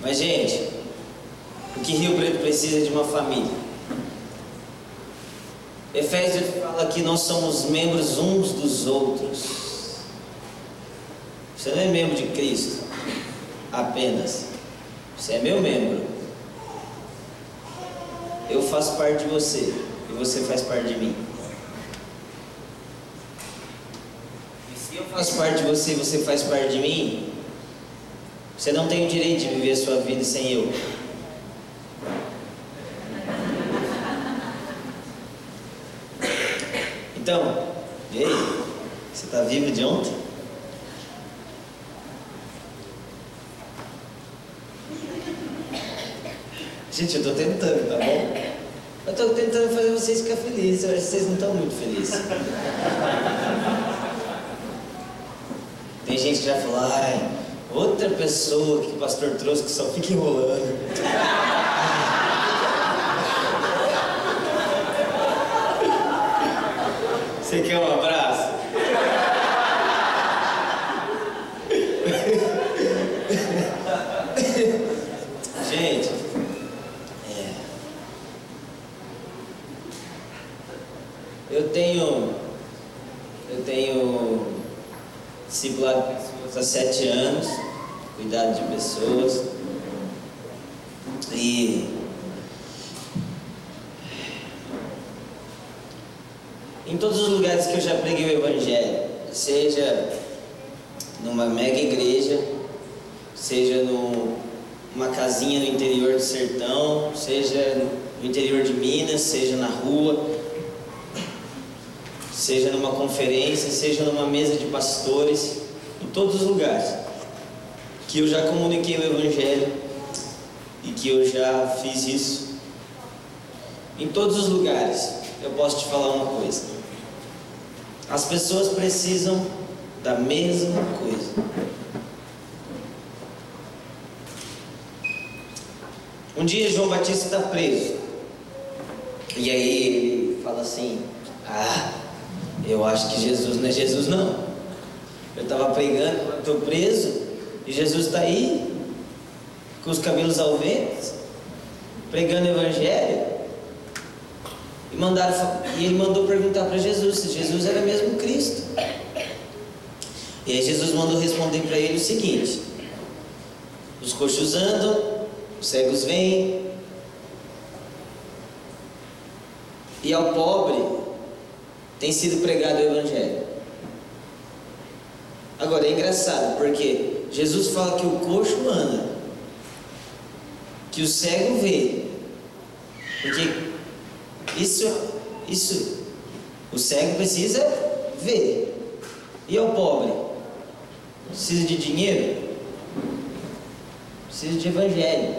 Mas, gente, o que Rio Preto precisa é de uma família. Efésios fala que nós somos membros uns dos outros. Você não é membro de Cristo apenas. Você é meu membro. Eu faço parte de você e você faz parte de mim. E se eu faço parte de você e você faz parte de mim, você não tem o direito de viver sua vida sem eu. Então, e aí? Você está vivo de ontem? Gente, eu estou tentando, tá bom? Eu estou tentando fazer vocês ficar felizes. Eu acho que vocês não estão muito felizes. Tem gente que já falou, ai, outra pessoa que o pastor trouxe que só fica enrolando. Você quer um abraço? Gente, é. eu tenho, eu tenho discipulado há sete anos, cuidado de pessoas. E Em todos os lugares que eu já preguei o Evangelho, seja numa mega igreja, seja numa casinha no interior do sertão, seja no interior de Minas, seja na rua, seja numa conferência, seja numa mesa de pastores, em todos os lugares que eu já comuniquei o Evangelho e que eu já fiz isso. Em todos os lugares, eu posso te falar uma coisa. As pessoas precisam da mesma coisa. Um dia João Batista está preso. E aí ele fala assim: Ah, eu acho que Jesus não é Jesus, não. Eu estava pregando, estou preso, e Jesus está aí, com os cabelos ao vento, pregando o Evangelho. E, mandaram, e ele mandou perguntar para Jesus se Jesus era mesmo Cristo. E aí Jesus mandou responder para ele o seguinte: Os coxos andam, os cegos vêm, e ao pobre tem sido pregado o Evangelho. Agora é engraçado, porque Jesus fala que o coxo anda, que o cego vê, porque isso, isso, o cego precisa ver. E ao pobre? Precisa de dinheiro? Precisa de evangelho.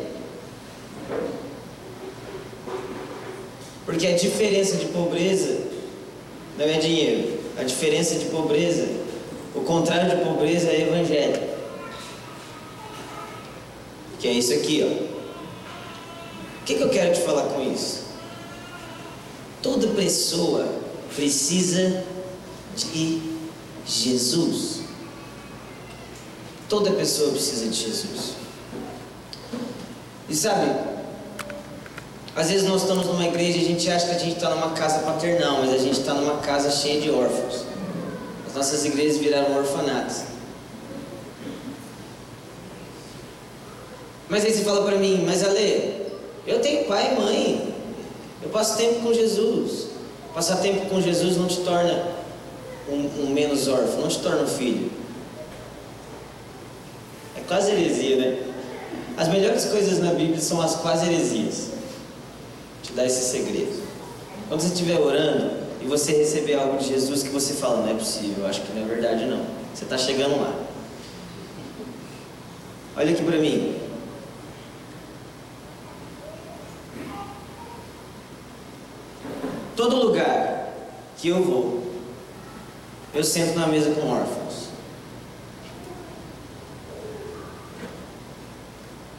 Porque a diferença de pobreza não é dinheiro. A diferença de pobreza, o contrário de pobreza é evangelho. Que é isso aqui, ó. O que, que eu quero te falar com isso? Toda pessoa precisa de Jesus. Toda pessoa precisa de Jesus. E sabe, às vezes nós estamos numa igreja e a gente acha que a gente está numa casa paternal, mas a gente está numa casa cheia de órfãos. As nossas igrejas viraram orfanatos. Mas aí você fala para mim, mas Ale, eu tenho pai e mãe, eu passo tempo com Jesus. Passar tempo com Jesus não te torna um, um menos órfão, não te torna um filho. É quase heresia, né? As melhores coisas na Bíblia são as quase heresias. Te dar esse segredo. Quando você estiver orando e você receber algo de Jesus que você fala, não é possível, acho que não é verdade não. Você está chegando lá. Olha aqui para mim. Todo lugar que eu vou, eu sento na mesa com órfãos.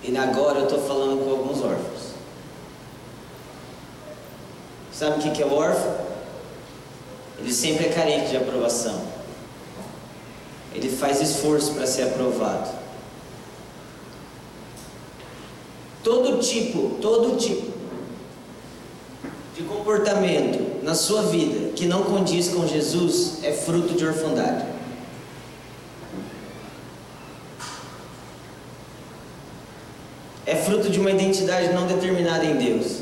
E agora eu estou falando com alguns órfãos. Sabe o que é o órfão? Ele sempre é carente de aprovação. Ele faz esforço para ser aprovado. tipo, todo tipo comportamento na sua vida que não condiz com Jesus é fruto de orfandade. É fruto de uma identidade não determinada em Deus.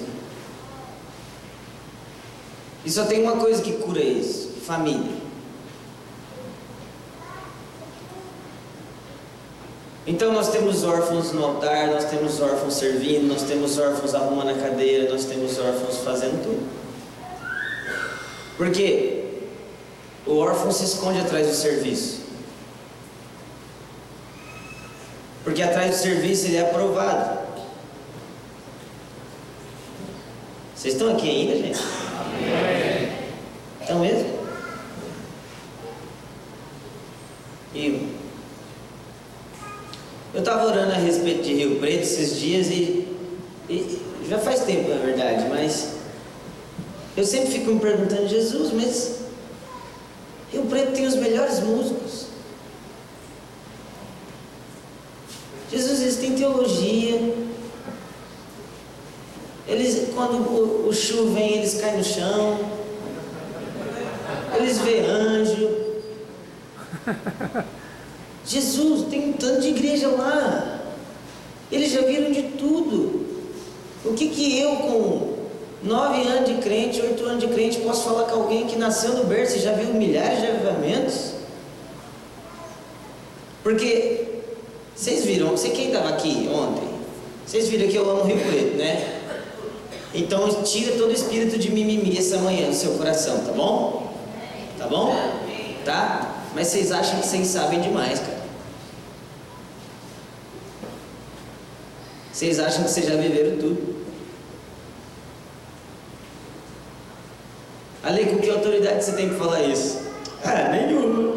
E só tem uma coisa que cura isso: família. Então nós temos órfãos no altar, nós temos órfãos servindo, nós temos órfãos arrumando a cadeira, nós temos órfãos fazendo tudo. Porque o órfão se esconde atrás do serviço. Porque atrás do serviço ele é aprovado. Vocês estão aqui ainda, gente? Estão mesmo? E eu estava orando a respeito de Rio Preto esses dias e, e, já faz tempo, na verdade, mas eu sempre fico me perguntando, Jesus, mas Rio Preto tem os melhores músicos. Jesus, eles têm teologia. Eles, quando o, o chuva vem, eles caem no chão. Eles vê anjo. Jesus, tem um tanto de igreja lá. Eles já viram de tudo. O que que eu com nove anos de crente, oito anos de crente, posso falar com alguém que nasceu no berço e já viu milhares de avivamentos? Porque vocês viram, você quem estava aqui ontem? Vocês viram que eu amo Rio Preto, né? Então tira todo o espírito de mimimi essa manhã do seu coração, tá bom? Tá bom? Tá? Mas vocês acham que vocês sabem demais, cara. Vocês acham que vocês já viveram tudo. Ale, com que autoridade você tem que falar isso? Ah, nenhuma.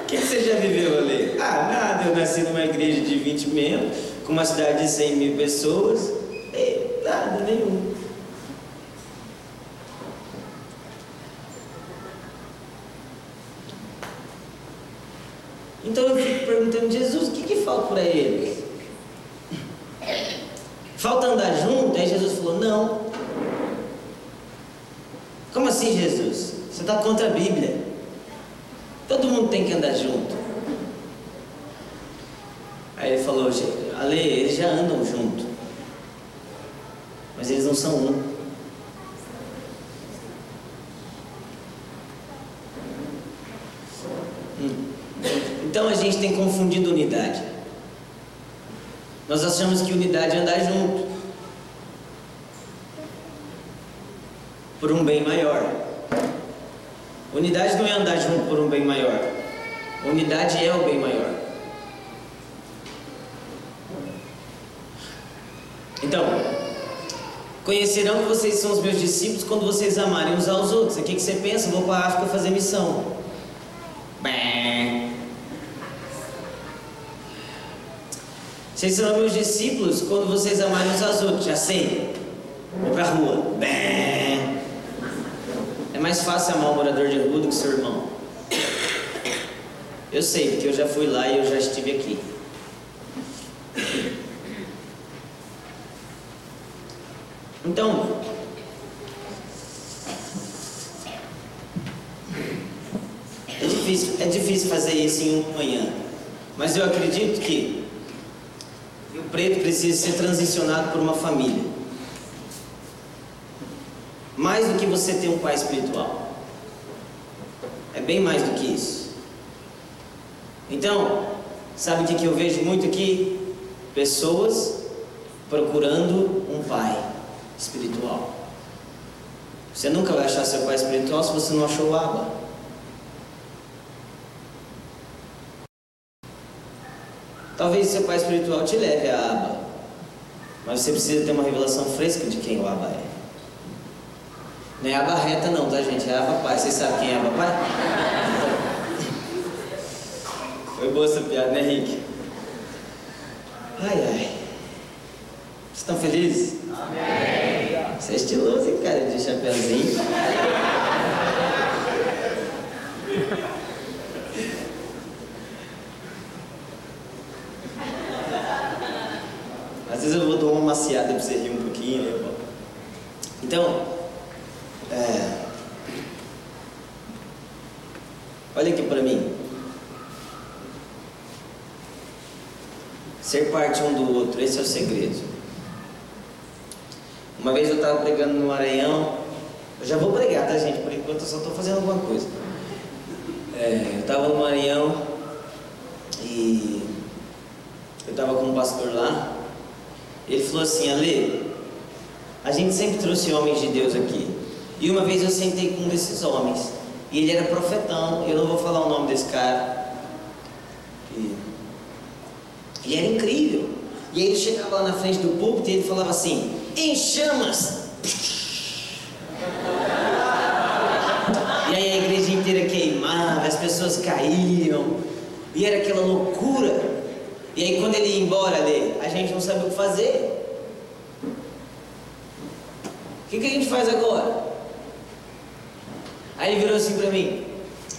O que você já viveu, Ale? Ah, nada. Eu nasci numa igreja de 20 membros, com uma cidade de 100 mil pessoas. E, nada, nenhum. Então eu fico perguntando, Jesus, o que, que falta para eles? Falta andar junto? Aí Jesus falou, não. Como assim, Jesus? Você está contra a Bíblia. Todo mundo tem que andar junto. Aí ele falou, Ale, eles já andam junto. Mas eles não são um. Hum. Então a gente tem confundido unidade. Nós achamos que unidade é andar junto. Por um bem maior. Unidade não é andar junto por um bem maior. Unidade é o bem maior. Então, conhecerão que vocês são os meus discípulos quando vocês amarem uns aos outros. O que, que você pensa? Vou para a África fazer missão. Bem. Vocês serão meus discípulos quando vocês amarem uns aos outros. Já sei. Vou para a rua. Bem. É mais fácil amar um morador de rua do que seu irmão. Eu sei, porque eu já fui lá e eu já estive aqui. Então, é difícil, é difícil fazer isso em uma manhã. Mas eu acredito que o preto precisa ser transicionado por uma família. Mais do que você ter um pai espiritual. É bem mais do que isso. Então, sabe o que, que eu vejo muito aqui? Pessoas procurando um pai espiritual. Você nunca vai achar seu pai espiritual se você não achou o Abba. Talvez seu pai espiritual te leve a Abba, mas você precisa ter uma revelação fresca de quem o Abba é. Não é Abba reta não, tá gente? É Abba Pai. Vocês sabem quem é Abba Pai? Foi boa essa piada, né, Henrique? Ai, ai. Vocês estão felizes? Amém. Você é estiloso, hein, cara, de balanceada para você rir um pouquinho. Né? Então, é, olha aqui para mim. Ser parte um do outro, esse é o segredo. Uma vez eu estava pregando no Maranhão, eu já vou pregar, tá gente? Por enquanto eu só estou fazendo alguma coisa. É, eu estava no Maranhão e eu estava com um pastor lá. Ele falou assim, Ale, a gente sempre trouxe homens de Deus aqui. E uma vez eu sentei com um desses homens. E ele era profetão, eu não vou falar o nome desse cara. E, e era incrível. E aí ele chegava lá na frente do púlpito e ele falava assim, em chamas. E aí a igreja inteira queimava, as pessoas caíam, e era aquela loucura. E aí quando ele ia embora ali, a gente não sabia o que fazer. O que, que a gente faz agora? Aí ele virou assim pra mim.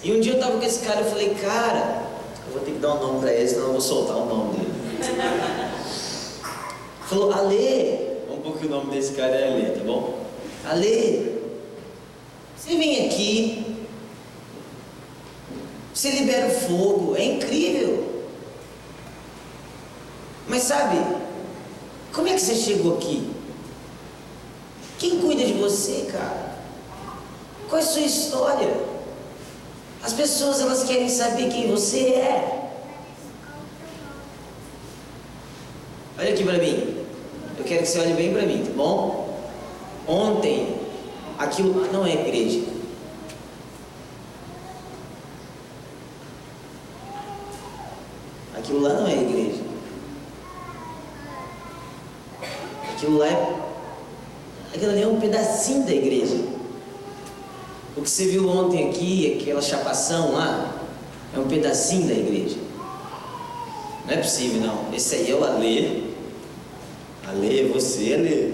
E um dia eu tava com esse cara, eu falei, cara, eu vou ter que dar um nome pra ele, senão eu vou soltar o nome dele. Falou, Ale, vamos pôr que o nome desse cara é Ale, tá bom? Ale, você vem aqui, você libera o fogo, é incrível. Mas sabe, como é que você chegou aqui? Quem cuida de você, cara? Qual é a sua história? As pessoas elas querem saber quem você é. Olha aqui para mim. Eu quero que você olhe bem para mim, tá bom? Ontem, aquilo não é igreja. Aquilo lá não é igreja. Aquilo lá é Aquilo ali é um pedacinho da igreja. O que você viu ontem aqui, aquela chapação lá, é um pedacinho da igreja. Não é possível, não. Esse aí é o Alê. Alê, você, Alê.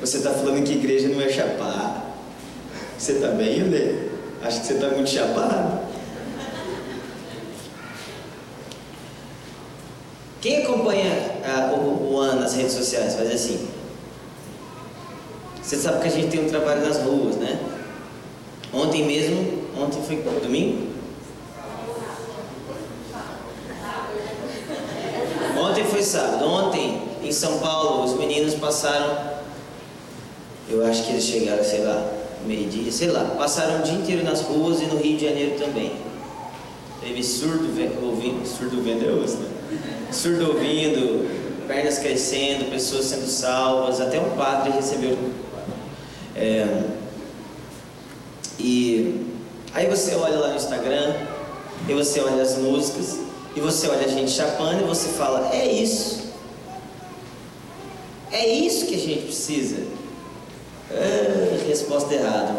Você está falando que igreja não é chapar. Você está bem, Alê? Acho que você está muito chapado. Quem acompanha o, o nas redes sociais faz assim. Você sabe que a gente tem um trabalho nas ruas, né? Ontem mesmo, ontem foi domingo? Ontem foi sábado. Ontem, em São Paulo, os meninos passaram. Eu acho que eles chegaram, sei lá, meio-dia, sei lá. Passaram o dia inteiro nas ruas e no Rio de Janeiro também. Teve surdo ouvindo, surdo vendo é né? Surdo ouvindo, pernas crescendo, pessoas sendo salvas, até um padre recebeu é, e aí você olha lá no Instagram, e você olha as músicas, e você olha a gente chapando, e você fala: é isso. É isso que a gente precisa. É, resposta errada.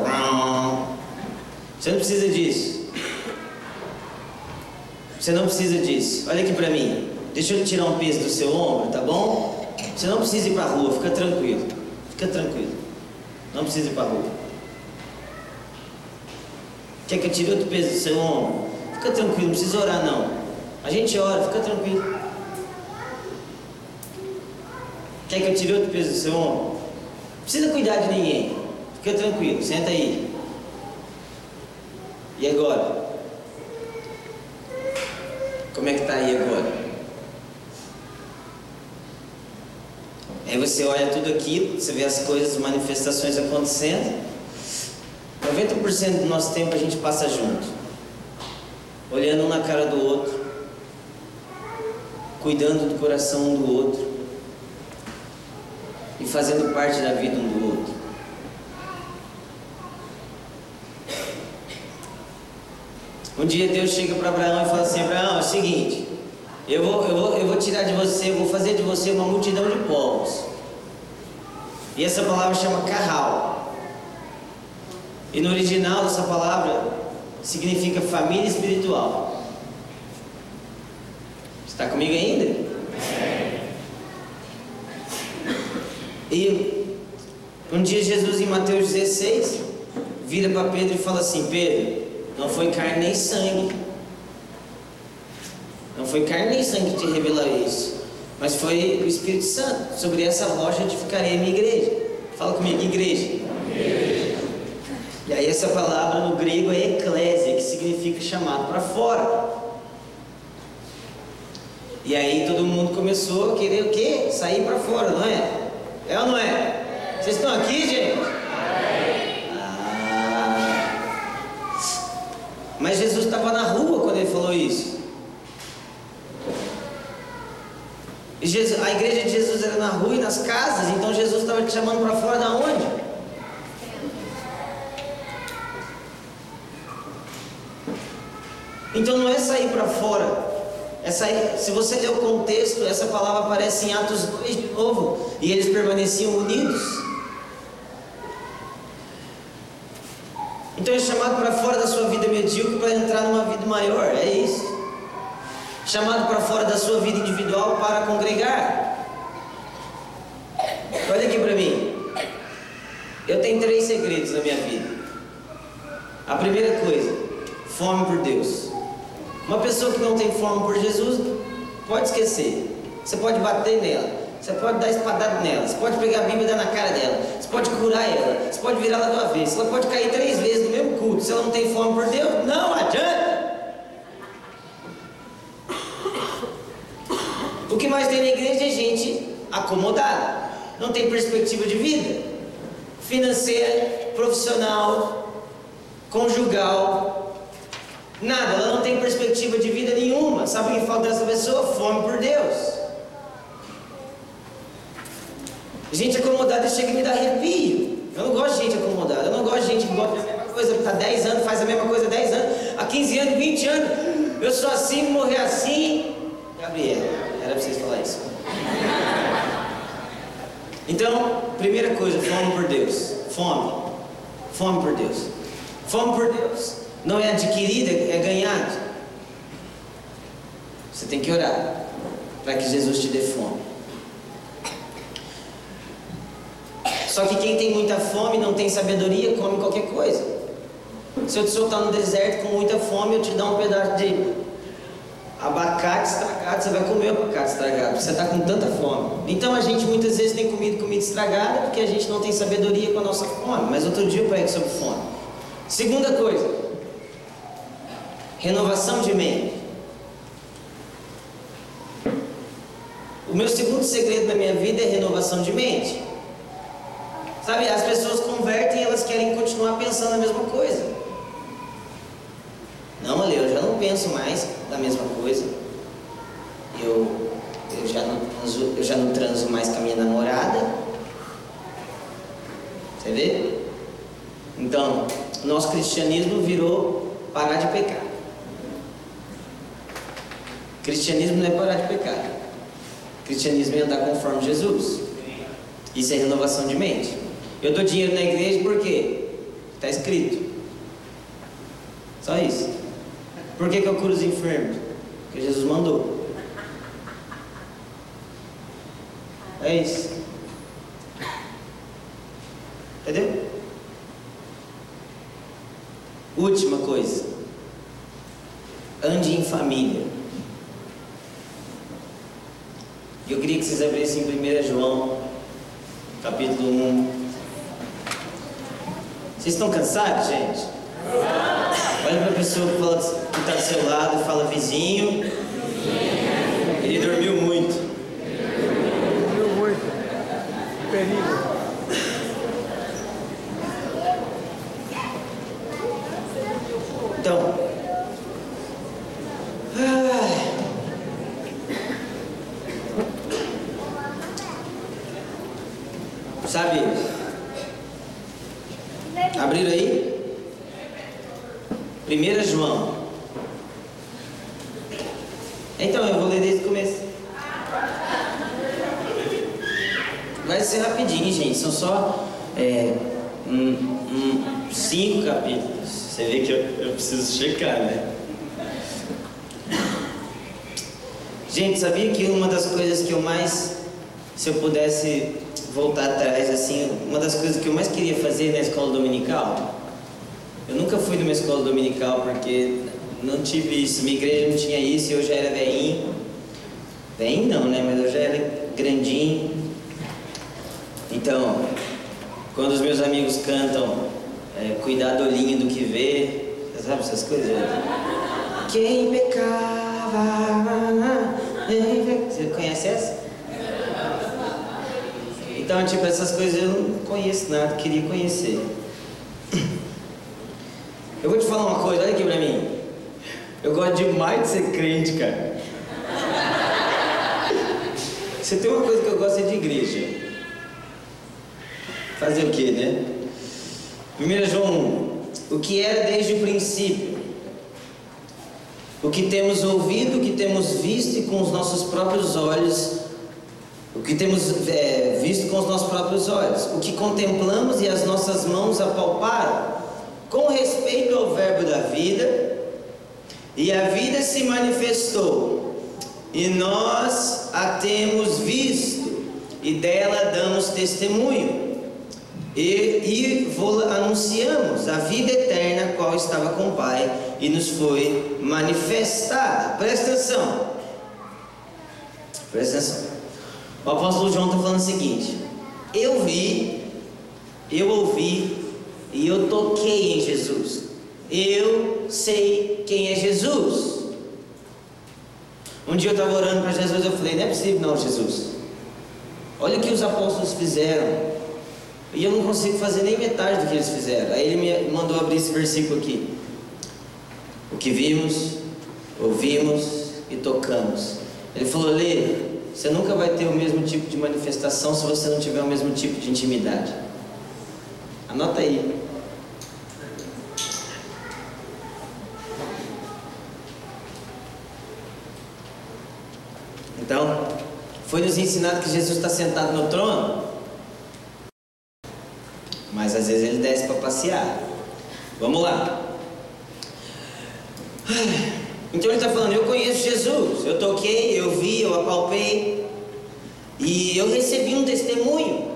Você não precisa disso. Você não precisa disso. Olha aqui pra mim. Deixa eu tirar um peso do seu ombro, tá bom? Você não precisa ir pra rua, fica tranquilo. Fica tranquilo. Não precisa ir para a rua. Quer que eu tire outro peso do seu ombro? Fica tranquilo, não precisa orar não. A gente ora, fica tranquilo. Quer que eu tire outro peso do seu ombro? Não precisa cuidar de ninguém. Fica tranquilo, senta aí. E agora? Como é que está aí agora? Aí você olha tudo aquilo, você vê as coisas, as manifestações acontecendo. 90% do nosso tempo a gente passa junto, olhando um na cara do outro, cuidando do coração um do outro e fazendo parte da vida um do outro. Um dia Deus chega para Abraão e fala assim: Abraão, é o seguinte, eu vou, eu, vou, eu vou tirar de você, vou fazer de você uma multidão de povos. E essa palavra chama carral. E no original essa palavra significa família espiritual. Está comigo ainda? E um dia Jesus em Mateus 16 vira para Pedro e fala assim: Pedro, não foi carne nem sangue não foi carne nem sangue que te revelou isso, Mas foi o Espírito Santo. Sobre essa rocha edificarei a minha igreja. Fala comigo, igreja. igreja. E aí essa palavra no grego é eclésia, que significa chamado para fora. E aí todo mundo começou a querer o quê? Sair para fora, não é? É ou não é? Vocês estão aqui, gente? Ah. Mas Jesus estava na rua quando ele falou isso. Jesus, a igreja de Jesus era na rua e nas casas, então Jesus estava te chamando para fora da onde? Então não é sair para fora. É sair, se você ler o contexto, essa palavra aparece em Atos 2 de novo. E eles permaneciam unidos. Então é chamado para fora da sua vida medíocre para entrar numa vida maior. É isso chamado para fora da sua vida individual para congregar. Olha aqui para mim. Eu tenho três segredos na minha vida. A primeira coisa, fome por Deus. Uma pessoa que não tem fome por Jesus, pode esquecer. Você pode bater nela. Você pode dar espadada nela, você pode pegar a Bíblia e dar na cara dela, você pode curar ela, você pode virar ela do avesso, ela pode cair três vezes no mesmo culto. Se ela não tem fome por Deus, não adianta. O que mais tem na igreja é gente acomodada, não tem perspectiva de vida financeira, profissional, conjugal, nada, ela não tem perspectiva de vida nenhuma. Sabe o que falta dessa pessoa? Fome por Deus. Gente acomodada chega e me dá arrepio. Eu não gosto de gente acomodada, eu não gosto de gente que gosta da mesma coisa, está 10 anos, faz a mesma coisa há 10 anos, há 15 anos, 20 anos, eu sou assim, morrer assim. Gabriela. Então, primeira coisa, fome por Deus. Fome. Fome por Deus. Fome por Deus não é adquirida, é ganhada. Você tem que orar para que Jesus te dê fome. Só que quem tem muita fome não tem sabedoria, come qualquer coisa. Se eu te soltar no deserto com muita fome, eu te dar um pedaço de abacate estragado, você vai comer abacate estragado, você está com tanta fome. Então a gente muitas vezes tem comido comida estragada porque a gente não tem sabedoria com a nossa fome. Mas outro dia eu prego sobre fome. Segunda coisa, renovação de mente. O meu segundo segredo da minha vida é renovação de mente. Sabe, as pessoas convertem e elas querem continuar pensando a mesma coisa. Não, Ale, eu já não penso mais da mesma coisa. Eu, eu, já não transo, eu já não transo mais com a minha namorada. Você vê? Então, nosso cristianismo virou parar de pecar. Cristianismo não é parar de pecar. Cristianismo é andar conforme Jesus. Isso é renovação de mente. Eu dou dinheiro na igreja porque está escrito. Só isso. Por que, que eu curo os enfermos? Porque Jesus mandou. É isso. Entendeu? Última coisa. Ande em família. Eu queria que vocês abrissem em 1 João, capítulo 1. Vocês estão cansados, gente? Olha para a pessoa que está do seu lado e fala vizinho. Ele dormiu muito. Dormiu muito. Perigo. Então. Sabe? Abriram aí? 1 João. Então, eu vou ler desde o começo. Vai ser rapidinho, gente. São só é, um, um, cinco capítulos. Você vê que eu, eu preciso checar, né? Gente, sabia que uma das coisas que eu mais, se eu pudesse voltar atrás, assim, uma das coisas que eu mais queria fazer na escola dominical eu nunca fui numa escola dominical porque não tive isso, minha igreja não tinha isso e eu já era velhinho. Bem não, né? Mas eu já era grandinho. Então, quando os meus amigos cantam é, Cuidar do olhinho do que vê, sabe essas coisas? Quem pecava. Você conhece essa? Então, tipo, essas coisas eu não conheço nada, queria conhecer. Eu vou te falar uma coisa, olha aqui pra mim. Eu gosto demais de ser crente, cara. Você tem uma coisa que eu gosto é de igreja. Fazer o que, né? 1 João 1. O que era desde o princípio. O que temos ouvido, o que temos visto e com os nossos próprios olhos. O que temos é, visto com os nossos próprios olhos. O que contemplamos e as nossas mãos apalparam. Com respeito ao Verbo da vida. E a vida se manifestou e nós a temos visto, e dela damos testemunho, e, e anunciamos a vida eterna, qual estava com o Pai, e nos foi manifestada. Presta atenção. Presta atenção. O apóstolo João está falando o seguinte: Eu vi, eu ouvi e eu toquei em Jesus. Eu sei quem é Jesus. Um dia eu estava orando para Jesus, eu falei, não é possível não, Jesus. Olha o que os apóstolos fizeram. E eu não consigo fazer nem metade do que eles fizeram. Aí ele me mandou abrir esse versículo aqui. O que vimos, ouvimos e tocamos. Ele falou, Lê, você nunca vai ter o mesmo tipo de manifestação se você não tiver o mesmo tipo de intimidade. Anota aí. Então, foi nos ensinado que Jesus está sentado no trono, mas às vezes ele desce para passear. Vamos lá. Então ele está falando: Eu conheço Jesus, eu toquei, eu vi, eu apalpei, e eu recebi um testemunho,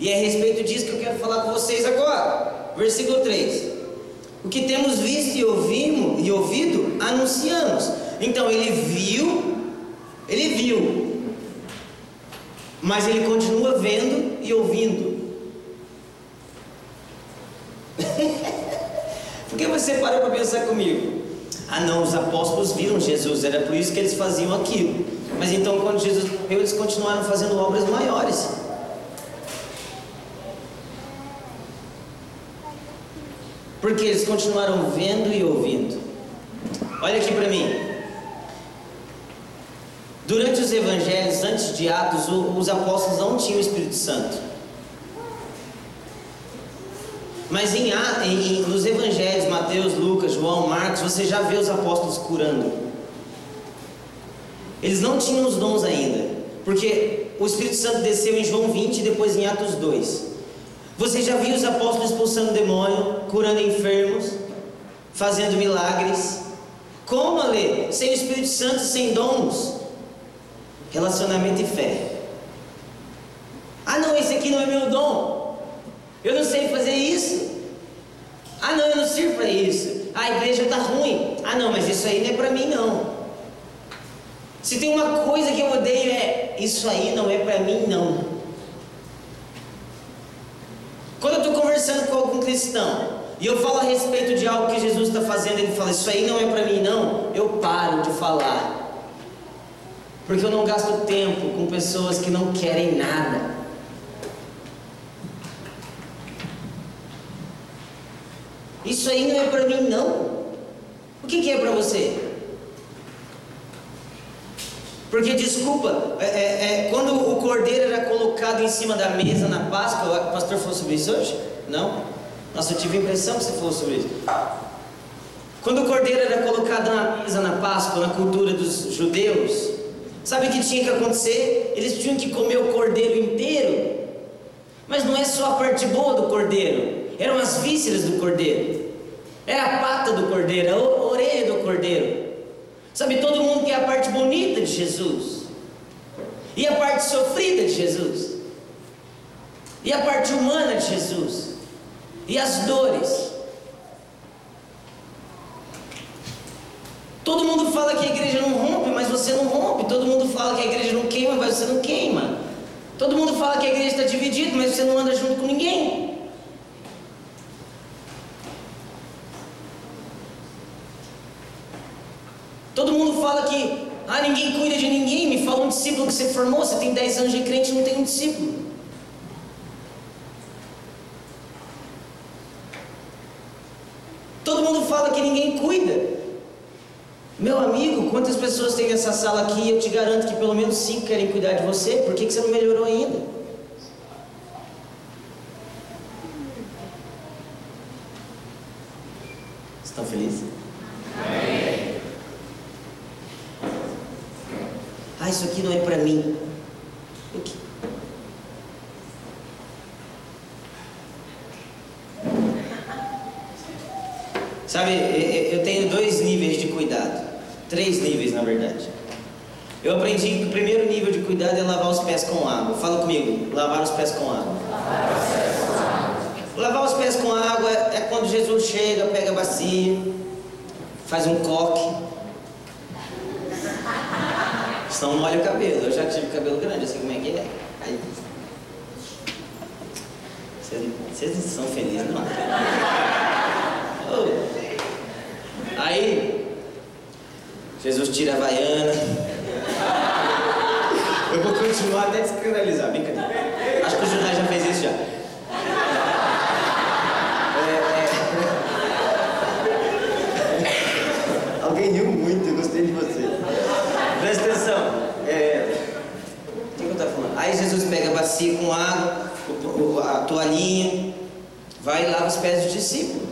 e é a respeito disso que eu quero falar com vocês agora. Versículo 3: O que temos visto e ouvimos e ouvido, anunciamos. Então ele viu ele viu, mas ele continua vendo e ouvindo. Por que você parou para pensar comigo? Ah, não, os apóstolos viram Jesus, era por isso que eles faziam aquilo. Mas então, quando Jesus morreu, eles continuaram fazendo obras maiores. Porque eles continuaram vendo e ouvindo. Olha aqui para mim. Durante os evangelhos, antes de Atos, os apóstolos não tinham o Espírito Santo. Mas em, em, nos evangelhos, Mateus, Lucas, João, Marcos, você já vê os apóstolos curando. Eles não tinham os dons ainda, porque o Espírito Santo desceu em João 20 e depois em Atos 2. Você já viu os apóstolos expulsando demônio, curando enfermos, fazendo milagres? Como, Ale? Sem o Espírito Santo, sem dons. Relacionamento e fé. Ah, não, esse aqui não é meu dom. Eu não sei fazer. Ah, não, eu não sirvo para isso. Ah, a igreja está ruim. Ah, não, mas isso aí não é para mim, não. Se tem uma coisa que eu odeio é isso aí não é para mim, não. Quando eu estou conversando com algum cristão e eu falo a respeito de algo que Jesus está fazendo, ele fala isso aí não é para mim, não. Eu paro de falar porque eu não gasto tempo com pessoas que não querem nada. Isso aí não é para mim, não. O que, que é para você? Porque, desculpa, é, é, é, quando o cordeiro era colocado em cima da mesa na Páscoa, o pastor falou sobre isso hoje? Não? Nossa, eu tive a impressão que você falou sobre isso. Quando o cordeiro era colocado na mesa na Páscoa, na cultura dos judeus, Sabe o que tinha que acontecer? Eles tinham que comer o cordeiro inteiro. Mas não é só a parte boa do cordeiro, eram as vísceras do cordeiro, era a pata do cordeiro, a orelha do cordeiro. Sabe, todo mundo quer a parte bonita de Jesus, e a parte sofrida de Jesus, e a parte humana de Jesus, e as dores. Todo mundo fala que a igreja não rompe, mas você não rompe. Todo mundo fala que a igreja não queima, mas você não queima. Todo mundo fala que a igreja está dividida, mas você não anda junto com ninguém. Todo mundo fala que ah, ninguém cuida de ninguém. Me fala um discípulo que você formou, você tem 10 anos de crente não tem um discípulo. Todo mundo fala que ninguém cuida. Meu amigo, quantas pessoas tem nessa sala aqui? Eu te garanto que pelo menos cinco querem cuidar de você. Por que, que você não melhorou ainda? Estão felizes? Isso aqui não é para mim. Sabe, eu tenho dois níveis de cuidado. Três níveis, na verdade. Eu aprendi que o primeiro nível de cuidado é lavar os pés com água. Fala comigo. Lavar os pés com água. Lavar os pés com água é quando Jesus chega, pega a bacia, faz um coque. Senão molha o cabelo. Eu já tive cabelo grande, sei como é que é. Aí, vocês não são felizes, não? Oh. Aí, Jesus tira a vaiana. Eu vou continuar até descanalizar, brincadeira. Acho que o Junai já fez isso já. É, é... Alguém riu muito, eu gostei de você. Presta atenção. É... O que eu estava falando? Aí Jesus pega a bacia com água, a toalhinha, vai e lava os pés dos discípulos.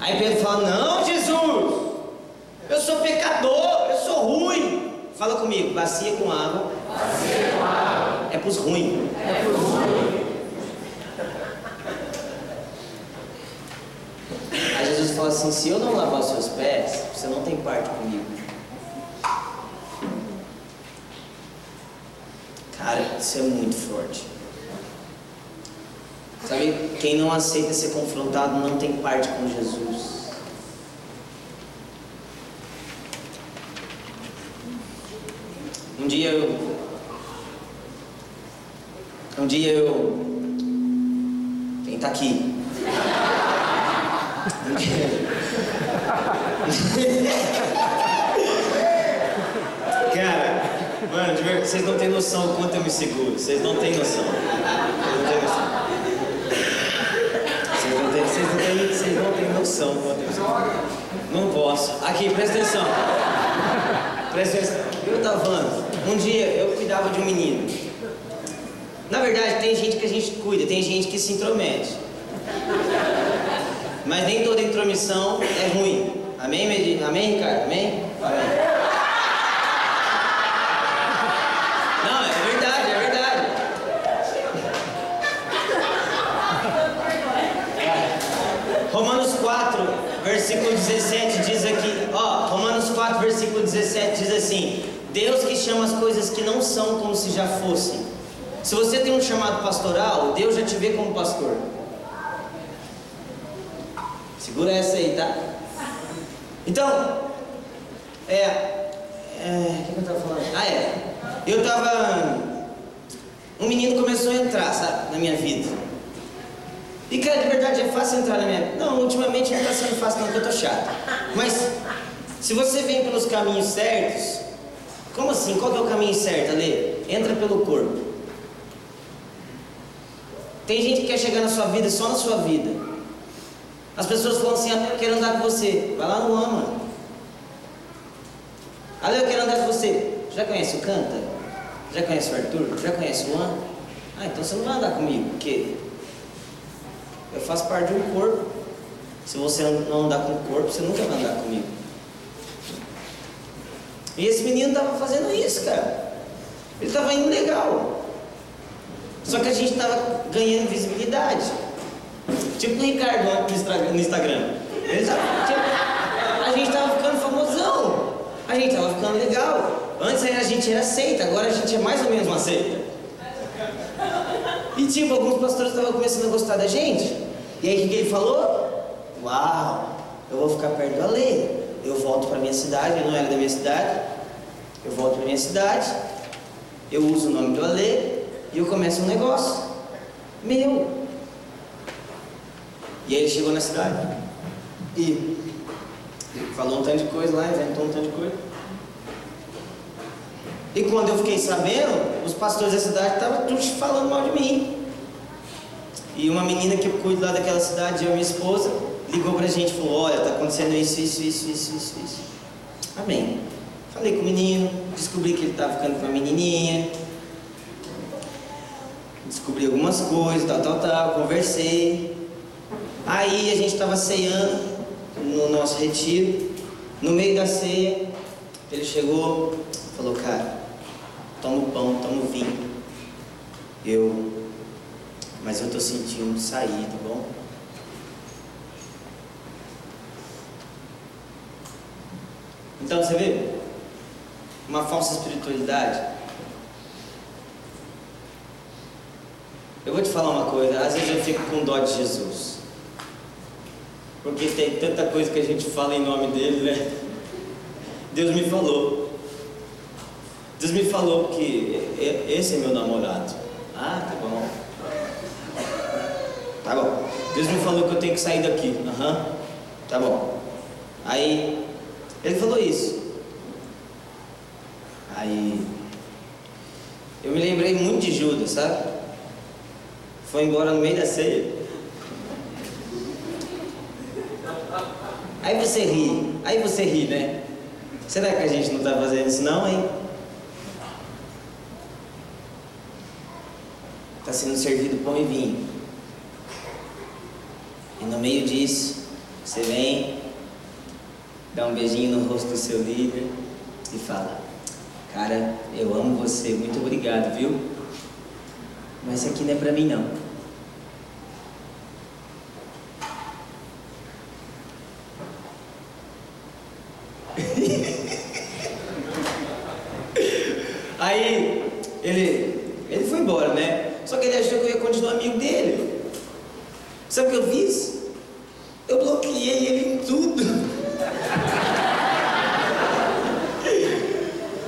Aí Pedro fala: Não, Jesus, eu sou pecador, eu sou ruim. Fala comigo, bacia com água. Bacia com água. É pros ruins. É pros ruins. Aí Jesus fala assim: Se eu não lavar os seus pés, você não tem parte comigo. Cara, isso é muito forte. Sabe, quem não aceita ser confrontado não tem parte com Jesus. Um dia eu. Um dia eu. Quem tá aqui? Um dia. Cara, mano, vocês não têm noção o quanto eu me seguro. Vocês não têm noção. Vocês não têm noção. Vocês não têm, vocês não têm, Não posso. Aqui, presta atenção. Presta atenção. Eu tava falando, um dia eu cuidava de um menino. Na verdade, tem gente que a gente cuida, tem gente que se intromete. Mas nem toda intromissão é ruim. Amém, Medina? Amém, Ricardo? Amém? Amém. Versículo 17 diz aqui, ó, Romanos 4, versículo 17 diz assim: Deus que chama as coisas que não são como se já fossem. Se você tem um chamado pastoral, Deus já te vê como pastor. Segura essa aí, tá? Então, é. é o que, eu tava falando? Ah, é. Eu tava. Um menino começou a entrar, sabe, na minha vida. E, cara, de verdade é fácil entrar na minha. Não, ultimamente não tá sendo fácil, não, porque eu tô chato. Mas, se você vem pelos caminhos certos. Como assim? Qual é o caminho certo, Ale? Entra pelo corpo. Tem gente que quer chegar na sua vida só na sua vida. As pessoas falam assim, ah, eu quero andar com você. Vai lá no ama. Ale, eu quero andar com você. Já conhece o Canta? Já conhece o Arthur? Já conhece o An? Ah, então você não vai andar comigo, porque eu faço parte de um corpo. Se você não andar com o corpo, você nunca vai andar comigo. E esse menino estava fazendo isso, cara. Ele estava indo legal. Só que a gente estava ganhando visibilidade. Tipo o Ricardo no Instagram. Ele tava, tipo, a gente estava ficando famosão. A gente estava ficando legal. Antes a gente era seita, agora a gente é mais ou menos uma seita. E tipo, alguns pastores estavam começando a gostar da gente. E aí o que, ele falou? Uau, eu vou ficar perto do Alê. Eu volto para minha cidade, eu não era da minha cidade. Eu volto para minha cidade, eu uso o nome do Alê e eu começo um negócio. Meu. E aí ele chegou na cidade e falou um tanto de coisa lá, inventou um tanto de coisa. E quando eu fiquei sabendo, os pastores da cidade estavam todos falando mal de mim. E uma menina que eu cuido lá daquela cidade, eu e minha esposa, ligou pra gente e falou, olha, tá acontecendo isso, isso, isso, isso, isso, isso. Amém. Falei com o menino, descobri que ele estava ficando com a menininha. Descobri algumas coisas, tal, tal, tal, conversei. Aí a gente estava ceando no nosso retiro. No meio da ceia, ele chegou, falou, cara, toma o pão, toma o vinho. Eu, mas eu estou sentindo sair, tá bom? Então você vê, uma falsa espiritualidade. Eu vou te falar uma coisa, às vezes eu fico com dó de Jesus. Porque tem tanta coisa que a gente fala em nome dele, né? Deus me falou. Deus me falou que esse é meu namorado. Ah, tá bom. Tá bom. Deus me falou que eu tenho que sair daqui. Aham. Uhum. Tá bom. Aí ele falou isso. Aí eu me lembrei muito de Judas, sabe? Foi embora no meio da ceia. Aí você ri, aí você ri, né? Será que a gente não está fazendo isso não, hein? Está sendo servido pão e vinho. E no meio disso, você vem, dá um beijinho no rosto do seu líder e fala: Cara, eu amo você, muito obrigado, viu? Mas isso aqui não é para mim não. Aí ele foi embora, né? Só que ele achou que eu ia continuar amigo dele. Sabe o que eu fiz? Eu bloqueei ele em tudo.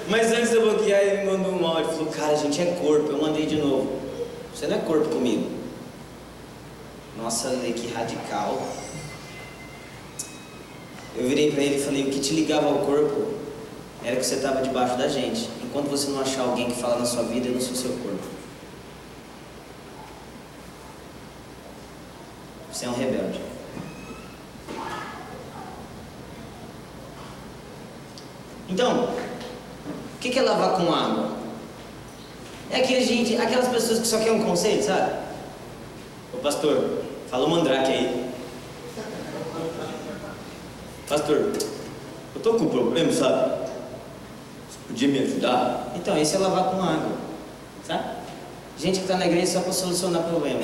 Mas antes de eu bloquear, ele me mandou um áudio. Falou, cara, a gente é corpo. Eu mandei de novo. Você não é corpo comigo. Nossa, que radical. Eu virei para ele e falei: o que te ligava ao corpo era que você estava debaixo da gente. Enquanto você não achar alguém que fala na sua vida, eu não sou seu corpo. Você é um rebelde. Então, o que é lavar com água? É aquele gente, aquelas pessoas que só querem um conselho, sabe? Ô pastor, fala o mandrake aí. Pastor, eu tô com um problema, sabe? Você podia me ajudar? Então, esse é lavar com água, sabe? Gente que está na igreja só para solucionar problema.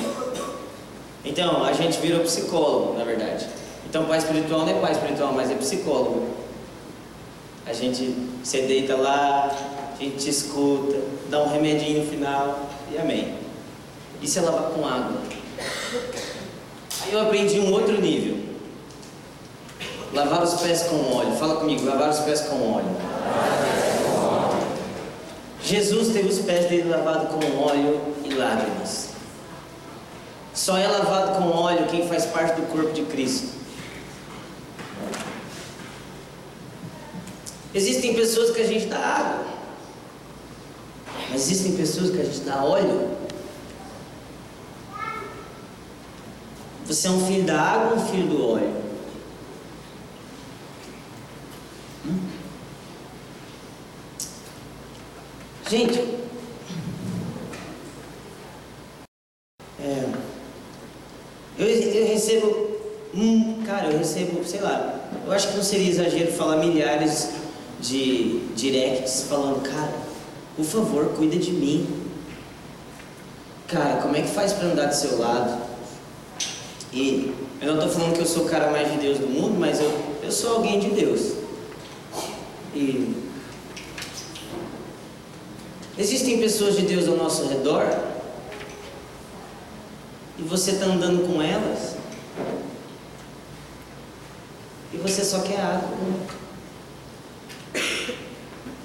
Então, a gente virou psicólogo, na verdade. Então, pai espiritual não é pai espiritual, mas é psicólogo. A gente se deita lá, a gente escuta, dá um remedinho no final e amém. Isso é lavar com água. Aí eu aprendi um outro nível. Lavar os pés com óleo. Fala comigo, lavar os pés com óleo. Jesus teve os pés dele lavados com óleo e lágrimas. Só é lavado com óleo quem faz parte do corpo de Cristo. Existem pessoas que a gente dá água, mas existem pessoas que a gente dá óleo. Você é um filho da água ou um filho do óleo? Hum? Gente, é, eu, recebo, hum, cara, eu recebo, sei lá, eu acho que não seria exagero falar milhares de directs falando, cara, por favor, cuida de mim. Cara, como é que faz para andar do seu lado? E eu não estou falando que eu sou o cara mais de Deus do mundo, mas eu, eu sou alguém de Deus. E existem pessoas de Deus ao nosso redor e você está andando com elas e você só quer água.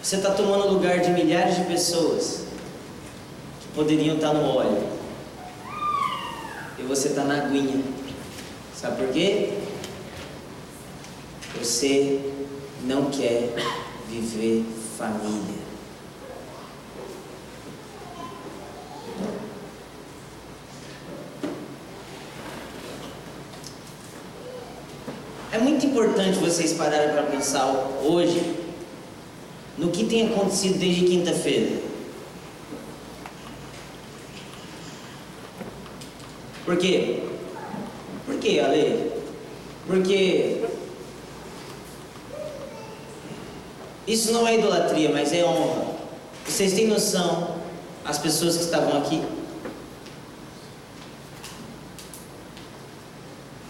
Você está tomando o lugar de milhares de pessoas que poderiam estar no óleo. E você está na aguinha. Sabe por quê? Você não quer viver família. É muito importante vocês pararem para pensar hoje no que tem acontecido desde quinta-feira. Por quê? Por quê, Ale? Porque isso não é idolatria, mas é honra. Vocês têm noção, as pessoas que estavam aqui?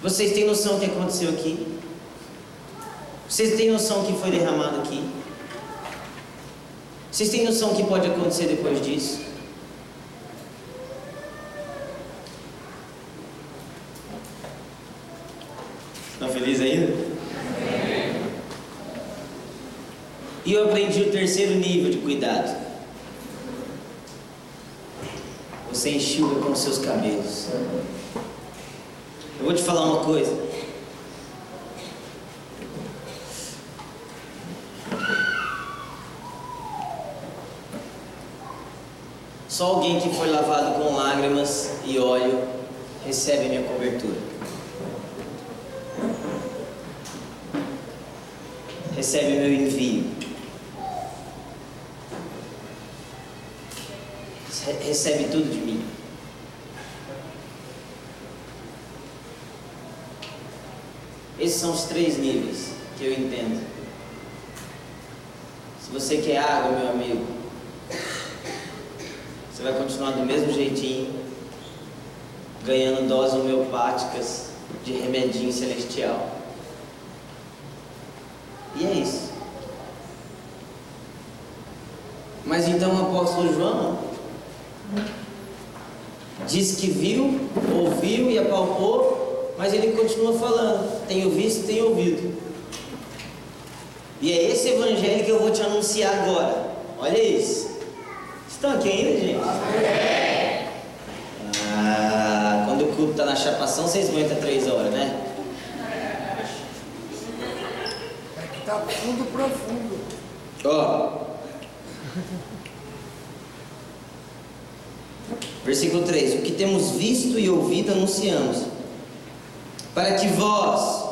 Vocês têm noção do que aconteceu aqui? Vocês têm noção do que foi derramado aqui? Vocês têm noção do que pode acontecer depois disso? Estão felizes ainda? E eu aprendi o terceiro nível de cuidado. Você enxuga com seus cabelos. Eu vou te falar uma coisa. Só alguém que foi lavado com lágrimas e óleo recebe minha cobertura. Recebe meu envio. Recebe tudo de mim. Esses são os três níveis que eu entendo. Se você quer água, meu amigo, você vai continuar do mesmo jeitinho, ganhando doses homeopáticas de remedinho celestial. E é isso. Mas então o apóstolo João diz que viu, ouviu e apalpou, mas ele continua falando: tenho visto, tenho ouvido. E é esse evangelho que eu vou te anunciar agora. Olha isso. Estão aqui ainda, gente? Ah, culto está na chapação, vocês aguentam três horas, né? É que está fundo profundo. Ó. Versículo 3: O que temos visto e ouvido anunciamos, para que vós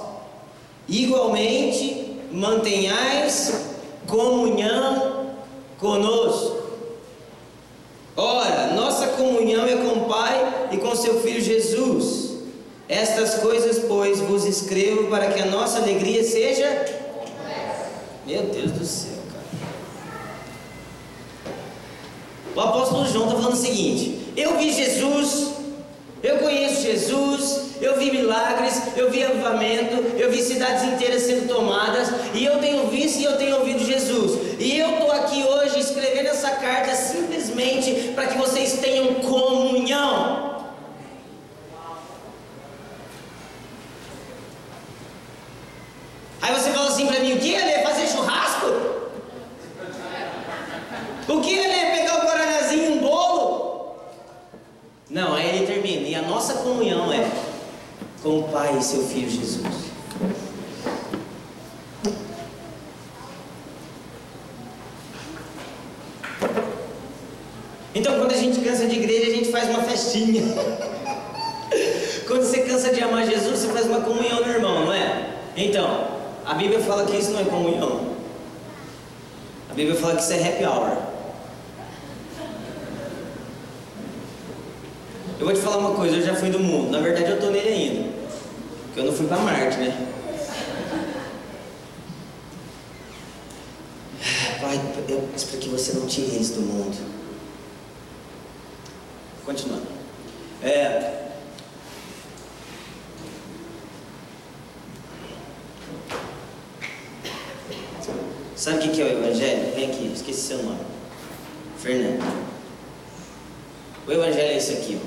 igualmente mantenhais comunhão conosco. Ora, nossa comunhão é com o Pai e com seu Filho Jesus. Estas coisas, pois, vos escrevo para que a nossa alegria seja. Meu Deus do céu, cara. O apóstolo João está falando o seguinte: eu vi Jesus, eu conheço Jesus, eu vi milagres, eu vi avivamento, eu vi cidades inteiras sendo tomadas, e eu tenho visto e eu tenho ouvido Jesus. E eu estou aqui hoje escrevendo essa carta simplesmente para que vocês tenham comunhão. Aí você fala assim para mim: o que é fazer churrasco? O que é pegar o guaranazinho um bolo? Não, aí ele termina. E a nossa comunhão é com o Pai e seu Filho Jesus. Então, quando a gente cansa de igreja, a gente faz uma festinha. quando você cansa de amar Jesus, você faz uma comunhão no irmão, não é? Então, a Bíblia fala que isso não é comunhão. A Bíblia fala que isso é happy hour. Eu vou te falar uma coisa, eu já fui do mundo. Na verdade, eu tô nele ainda. Porque eu não fui para Marte, né? Pai, eu peço para que você não tire eles do mundo. Continuando. É, Sabe o que é o Evangelho? Vem aqui, esqueci seu nome. Fernando. O Evangelho é isso aqui.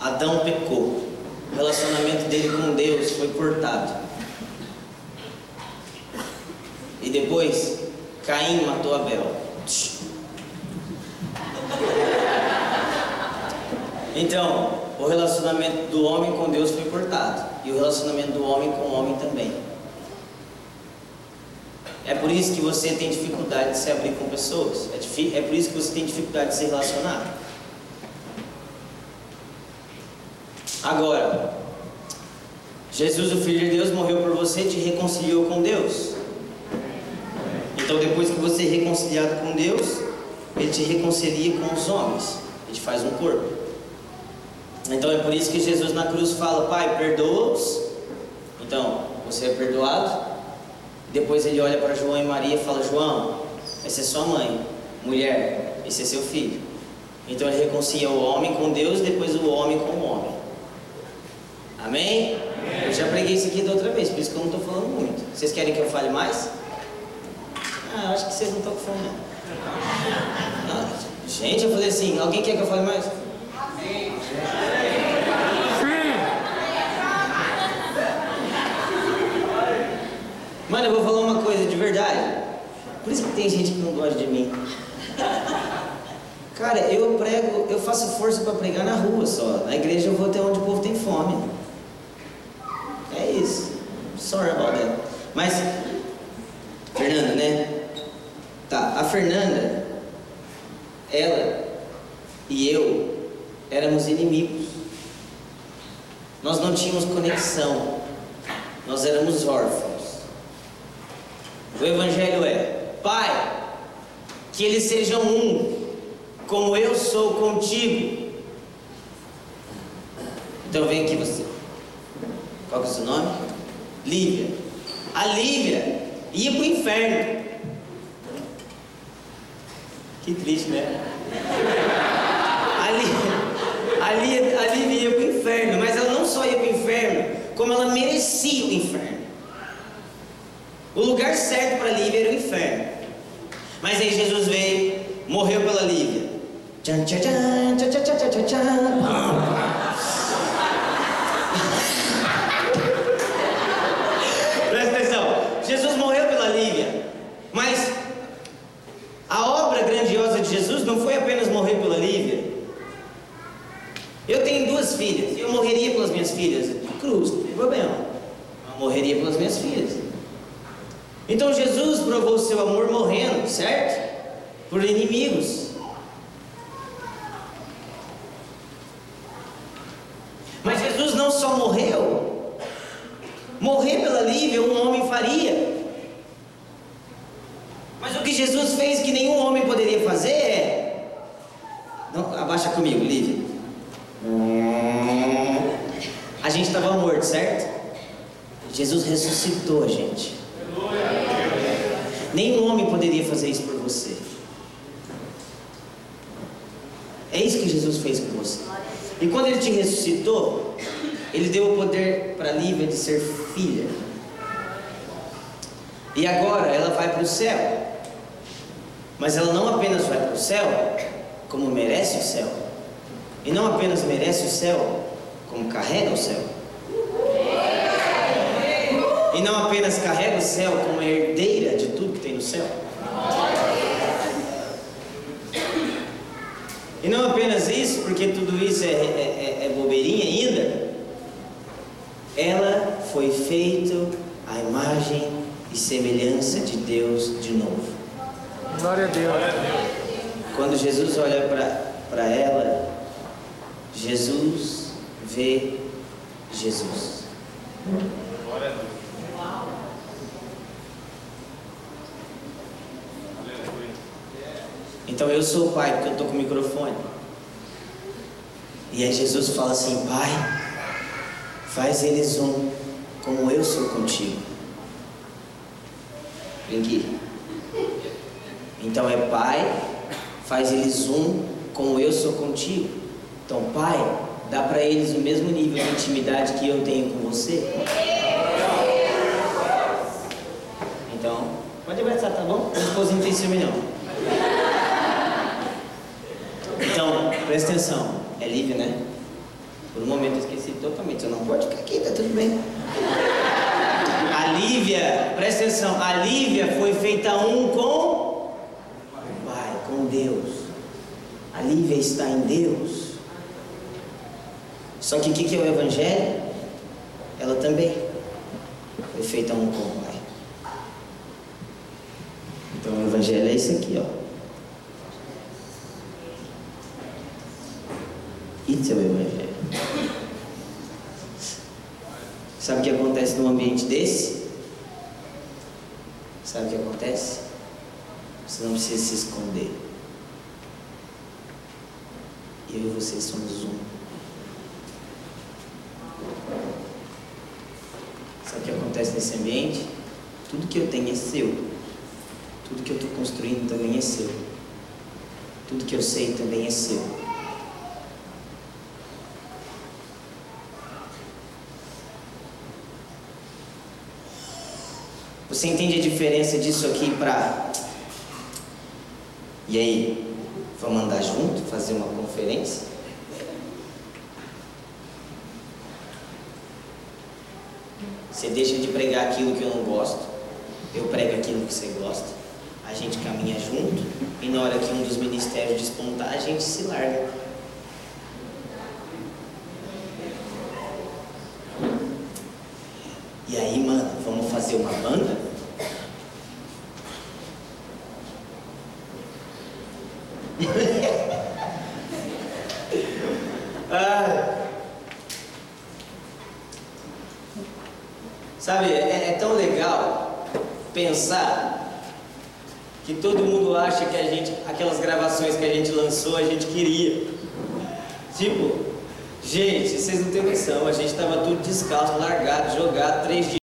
Ó. Adão pecou. O relacionamento dele com Deus foi cortado. E depois, Caim matou Abel. Então, o relacionamento do homem com Deus foi cortado. E o relacionamento do homem com o homem também. É por isso que você tem dificuldade de se abrir com pessoas. É, é por isso que você tem dificuldade de se relacionar. Agora, Jesus, o Filho de Deus, morreu por você e te reconciliou com Deus. Então, depois que você é reconciliado com Deus, Ele te reconcilia com os homens. Ele te faz um corpo. Então, é por isso que Jesus na cruz fala: Pai, perdoa-os. Então, você é perdoado. Depois ele olha para João e Maria e fala: João, essa é sua mãe. Mulher, esse é seu filho. Então ele reconcilia o homem com Deus, depois o homem com o homem. Amém? Amém? Eu já preguei isso aqui da outra vez, por isso que eu não estou falando muito. Vocês querem que eu fale mais? Ah, acho que vocês não estão com fome, não. Gente, eu falei assim: alguém quer que eu fale mais? Amém. Mano, eu vou falar uma coisa de verdade. Por isso que tem gente que não gosta de mim. Cara, eu prego, eu faço força para pregar na rua só. Na igreja eu vou até onde o povo tem fome. É isso. Sorry about that. Mas, Fernanda, né? Tá, a Fernanda, ela e eu éramos inimigos. Nós não tínhamos conexão. Nós éramos órfãos. O Evangelho é: Pai, que eles sejam um, como eu sou contigo. Então vem aqui você. Qual que é o seu nome? Lívia. A Lívia ia para o inferno. Que triste, né? A Lívia, a Lívia, ia para o inferno, mas ela não só ia para o inferno, como ela merecia. O lugar certo para Lívia era o inferno. Mas aí Jesus veio, morreu pela Lívia. Tchan, tchan, tchan, tchan, tchan, tchan, tchan, tchan. Então eu sou o pai porque eu estou com o microfone. E aí Jesus fala assim: Pai, faz eles um como eu sou contigo. Vem aqui. Então é Pai, faz eles um como eu sou contigo. Então, Pai, dá para eles o mesmo nível de intimidade que eu tenho com você. Então, pode abraçar, tá bom? Esposa não tem ciúme não. Então, presta atenção. É livre, né? Por um momento eu esqueci totalmente. Você não pode ficar aqui, tá tudo bem. A Lívia, presta atenção, a Lívia foi feita um com o Pai, com Deus. A Lívia está em Deus. Só que o que, que é o Evangelho? Ela também foi feita um com o Pai. Então o Evangelho é isso aqui, ó. Isso é o Evangelho. Sabe o que acontece num ambiente desse? Sabe o que acontece? Se esconder. Eu e você somos um. Sabe o que acontece nesse ambiente? Tudo que eu tenho é seu. Tudo que eu estou construindo também é seu. Tudo que eu sei também é seu. Você entende a diferença disso aqui para. E aí? Vamos andar junto, fazer uma conferência? Você deixa de pregar aquilo que eu não gosto, eu prego aquilo que você gosta, a gente caminha junto e na hora que um dos ministérios despontar, a gente se larga. E aí, mano, vamos fazer uma banda? Sabe, é, é, tão legal pensar que todo mundo acha que a gente, aquelas gravações que a gente lançou, a gente queria. Tipo, gente, vocês não têm noção, a gente estava tudo descalço, largado, jogado, três dias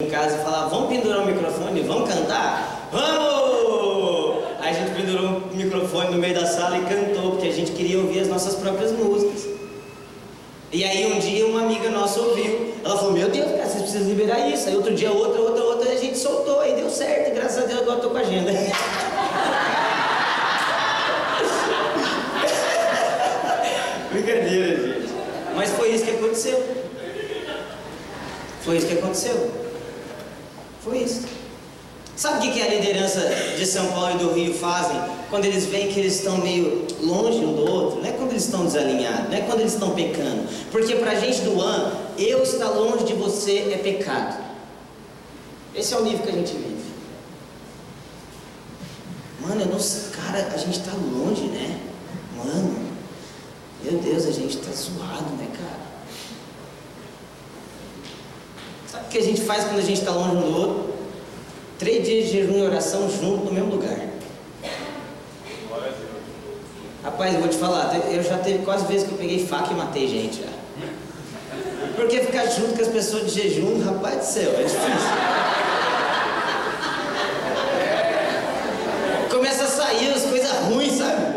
em casa e falava, vamos pendurar o microfone, vamos cantar? Vamos! Aí a gente pendurou o microfone no meio da sala e cantou, porque a gente queria ouvir as nossas próprias músicas. E aí um dia uma amiga nossa ouviu, ela falou, meu Deus, cara, vocês precisam isso. Aí outro dia outra, outra, outra, a gente soltou, aí deu certo, e graças a Deus agora estou com a agenda. Brincadeira, gente. Mas foi isso que aconteceu. Foi isso que aconteceu. Foi isso. Sabe o que a liderança de São Paulo e do Rio fazem quando eles veem que eles estão meio longe um do outro? Não é quando eles estão desalinhados, não é quando eles estão pecando. Porque para a gente do AN, eu estar longe de você é pecado. Esse é o nível que a gente vive. Mano, eu não sei, cara, a gente está longe, né? Mano, meu Deus, a gente está zoado, né, cara? Sabe o que a gente faz quando a gente está longe um do outro? Três dias de jejum e oração junto no mesmo lugar. Rapaz, eu vou te falar, eu já teve quase vezes que eu peguei faca e matei gente já. Porque ficar junto com as pessoas de jejum, rapaz do céu, é difícil. Começa a sair as coisas ruins, sabe?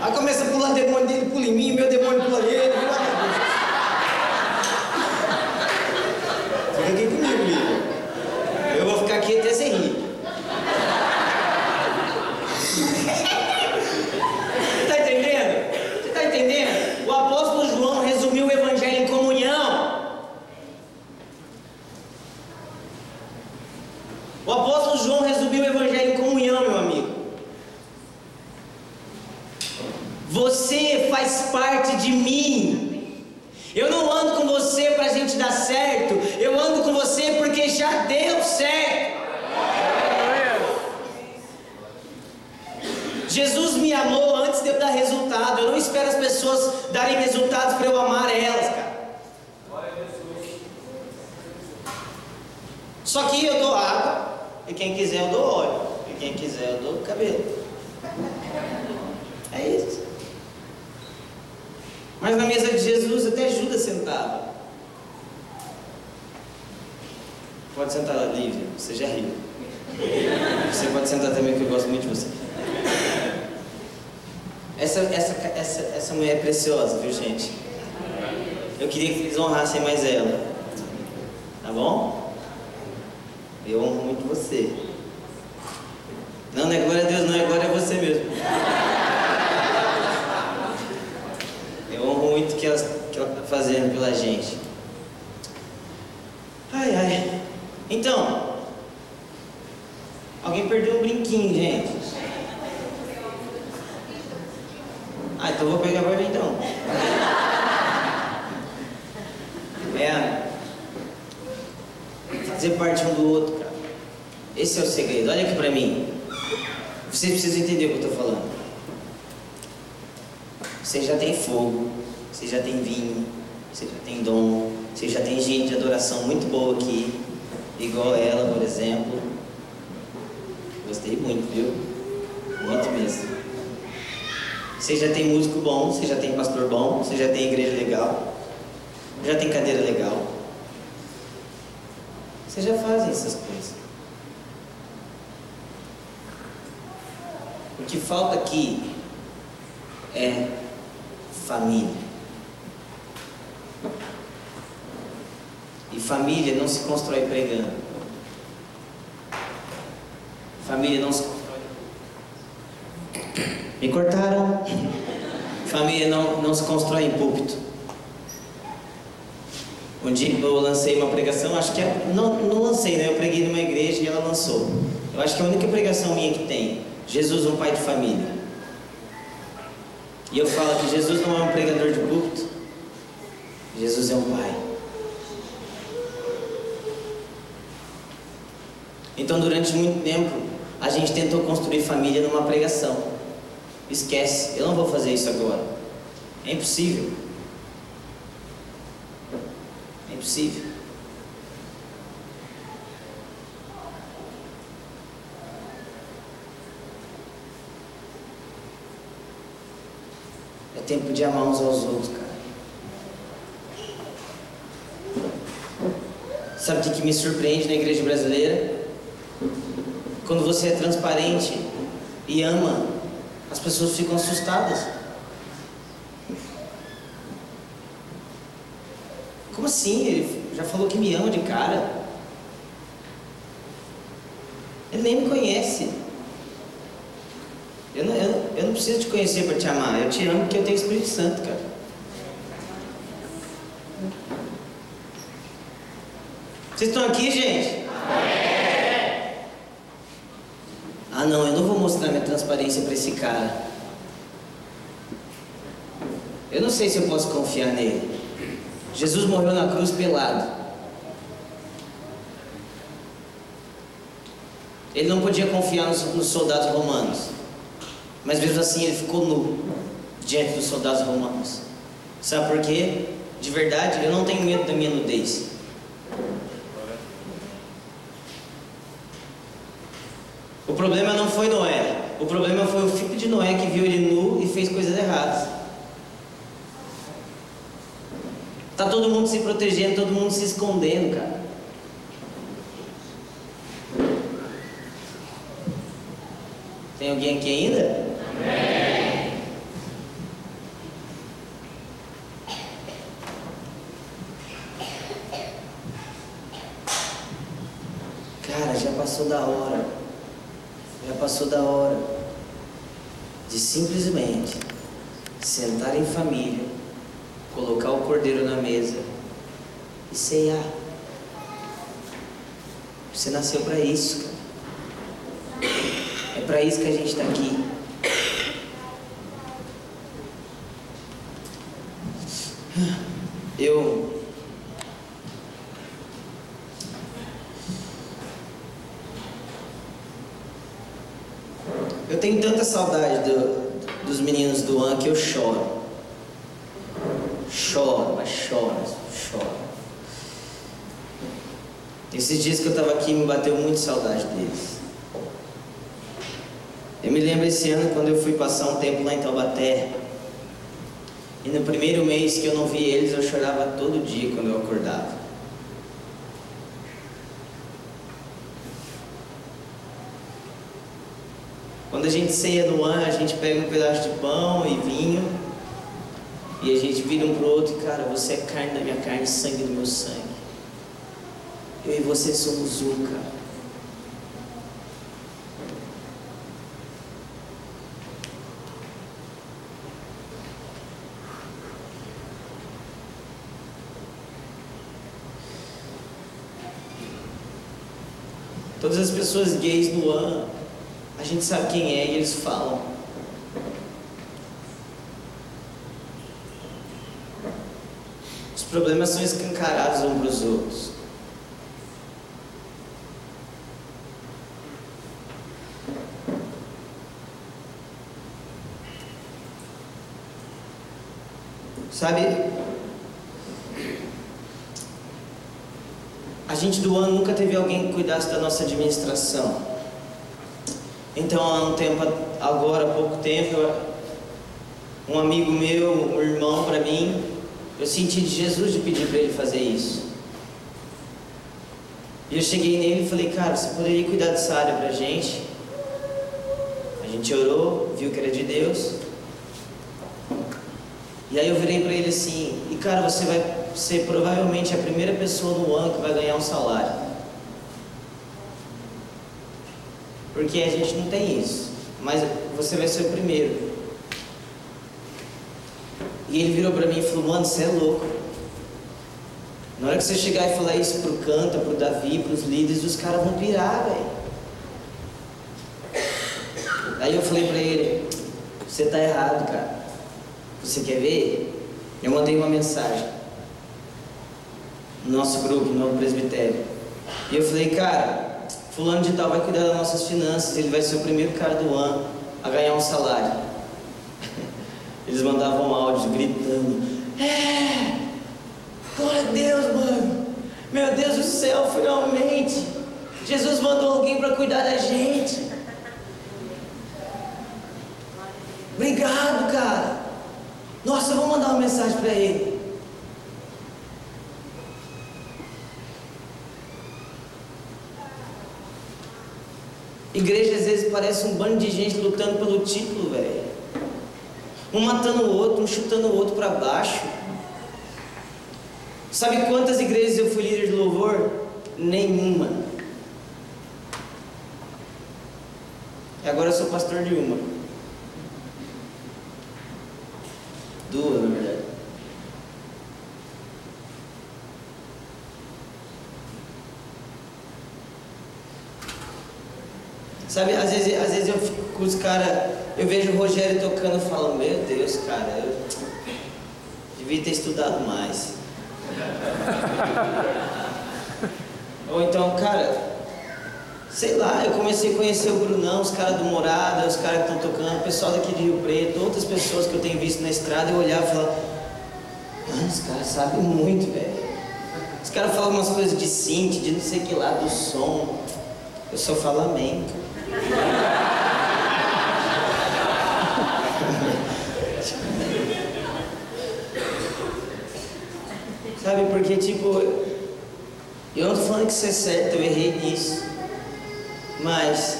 Aí começa a pular demônio dele, pula em mim, meu demônio pula nele, Fica aqui comigo, Lívia. Eu vou ficar aqui até sem rir. tá entendendo? Você tá entendendo? O apóstolo João resumiu o evangelho em comunhão. O apóstolo João resumiu o evangelho em comunhão, meu amigo. Você faz parte de mim. Eu não ando com dar certo, eu ando com você porque já deu certo. Jesus me amou antes de eu dar resultado. Eu não espero as pessoas darem resultados para eu amar elas, cara. Só que eu dou água, e quem quiser eu dou óleo, e quem quiser eu dou cabelo. É isso. Mas na mesa de Jesus até Judas sentava. Pode sentar, Lívia, você já riu. Você pode sentar também, que eu gosto muito de você. Essa, essa, essa, essa mulher é preciosa, viu gente? Eu queria que eles honrassem mais ela. Tá bom? Eu honro muito você. Não, não é glória a Deus, não é glória a você mesmo. Eu honro muito o que ela está fazendo pela gente. Ai, ai. Então, alguém perdeu um brinquinho, gente. Ah, então vou pegar pra mim então. É. Fazer parte um do outro, cara. Esse é o segredo. Olha aqui pra mim. Vocês precisam entender o que eu estou falando. Você já tem fogo, você já tem vinho, você já tem dom, você já tem gente de adoração muito boa aqui, igual ela, por exemplo. Gostei muito, viu? Muito mesmo. Você já tem músico bom, você já tem pastor bom, você já tem igreja legal, já tem cadeira legal. Você já fazem essas coisas. O que falta aqui é família. E família não se constrói pregando. Família não se constrói. Me cortaram. Família não, não se constrói em púlpito. Um dia eu lancei uma pregação, acho que é, não, não lancei, né? Eu preguei numa igreja e ela lançou. Eu acho que é a única pregação minha que tem. Jesus, um pai de família. E eu falo que Jesus não é um pregador de púlpito, Jesus é um pai. Então, durante muito tempo, a gente tentou construir família numa pregação. Esquece, eu não vou fazer isso agora. É impossível. É impossível. É tempo de amar uns aos outros, cara. Sabe o que me surpreende na igreja brasileira? Quando você é transparente e ama, as pessoas ficam assustadas. Como assim? Ele já falou que me ama de cara. Ele nem me conhece. Eu não, eu, eu não preciso te conhecer para te amar. Eu te amo porque eu tenho Espírito Santo, cara. Vocês estão aqui, gente? Ah, não, eu não vou mostrar minha transparência para esse cara. Eu não sei se eu posso confiar nele. Jesus morreu na cruz pelado. Ele não podia confiar nos, nos soldados romanos. Mas mesmo assim ele ficou nu diante dos soldados romanos. Sabe por quê? De verdade, eu não tenho medo da minha nudez. O problema não foi Noé. O problema foi o filho de Noé que viu ele nu e fez coisas erradas. Tá todo mundo se protegendo, todo mundo se escondendo, cara. Tem alguém aqui ainda? Cara, já passou da hora. Já passou da hora simplesmente sentar em família, colocar o cordeiro na mesa e ceiar. Você nasceu para isso, cara. É para isso que a gente está aqui. Eu Eu tenho tanta saudade do, dos meninos do An que eu choro. Choro, mas choro, choro. Esses dias que eu estava aqui me bateu muito saudade deles. Eu me lembro esse ano quando eu fui passar um tempo lá em Taubaté. E no primeiro mês que eu não vi eles, eu chorava todo dia quando eu acordava. Quando a gente ceia no ar, a gente pega um pedaço de pão e vinho e a gente vira um pro outro e, cara, você é carne da minha carne, sangue do meu sangue. Eu e você somos um, cara. Todas as pessoas gays do ano, a gente sabe quem é e eles falam. Os problemas são escancarados uns para os outros. Sabe, a gente do ano nunca teve alguém que cuidasse da nossa administração. Então, há um tempo, agora, há pouco tempo, um amigo meu, um irmão para mim, eu senti de Jesus de pedir para ele fazer isso. E eu cheguei nele e falei, cara, você poderia cuidar dessa área para a gente? A gente orou, viu que era de Deus. E aí eu virei para ele assim, e cara, você vai ser provavelmente a primeira pessoa no ano que vai ganhar um salário. Porque a gente não tem isso. Mas você vai ser o primeiro. E ele virou para mim e falou, mano, você é louco. Na hora que você chegar e falar isso pro Canta, pro Davi, pros líderes, os caras vão pirar, velho. Aí eu falei para ele, você tá errado, cara. Você quer ver? Eu mandei uma mensagem no nosso grupo, no presbitério. E eu falei, cara, fulano de tal vai cuidar das nossas finanças, ele vai ser o primeiro cara do ano a ganhar um salário. Eles mandavam áudio gritando, é! Glória a Deus, mano! Meu Deus do céu, finalmente! Jesus mandou alguém para cuidar da gente. Obrigado, cara. Nossa, eu vou mandar uma mensagem para ele. Igreja às vezes parece um bando de gente lutando pelo título, velho. Um matando o outro, um chutando o outro para baixo. Sabe quantas igrejas eu fui líder de louvor? Nenhuma. E agora eu sou pastor de uma. Duas, na verdade. Sabe, às vezes, às vezes eu fico com os caras, eu vejo o Rogério tocando e falo, meu Deus, cara, eu devia ter estudado mais. Ou então, cara, sei lá, eu comecei a conhecer o Brunão, os caras do Morada, os caras que estão tocando, o pessoal daqui de Rio Preto, outras pessoas que eu tenho visto na estrada, eu olhava e falava, mano, os caras sabem muito, velho. Os caras falam umas coisas de synth, de não sei que lá, do som. Eu só falo amém. Sabe, porque tipo, eu não tô falando que isso é certo, eu errei nisso. Mas,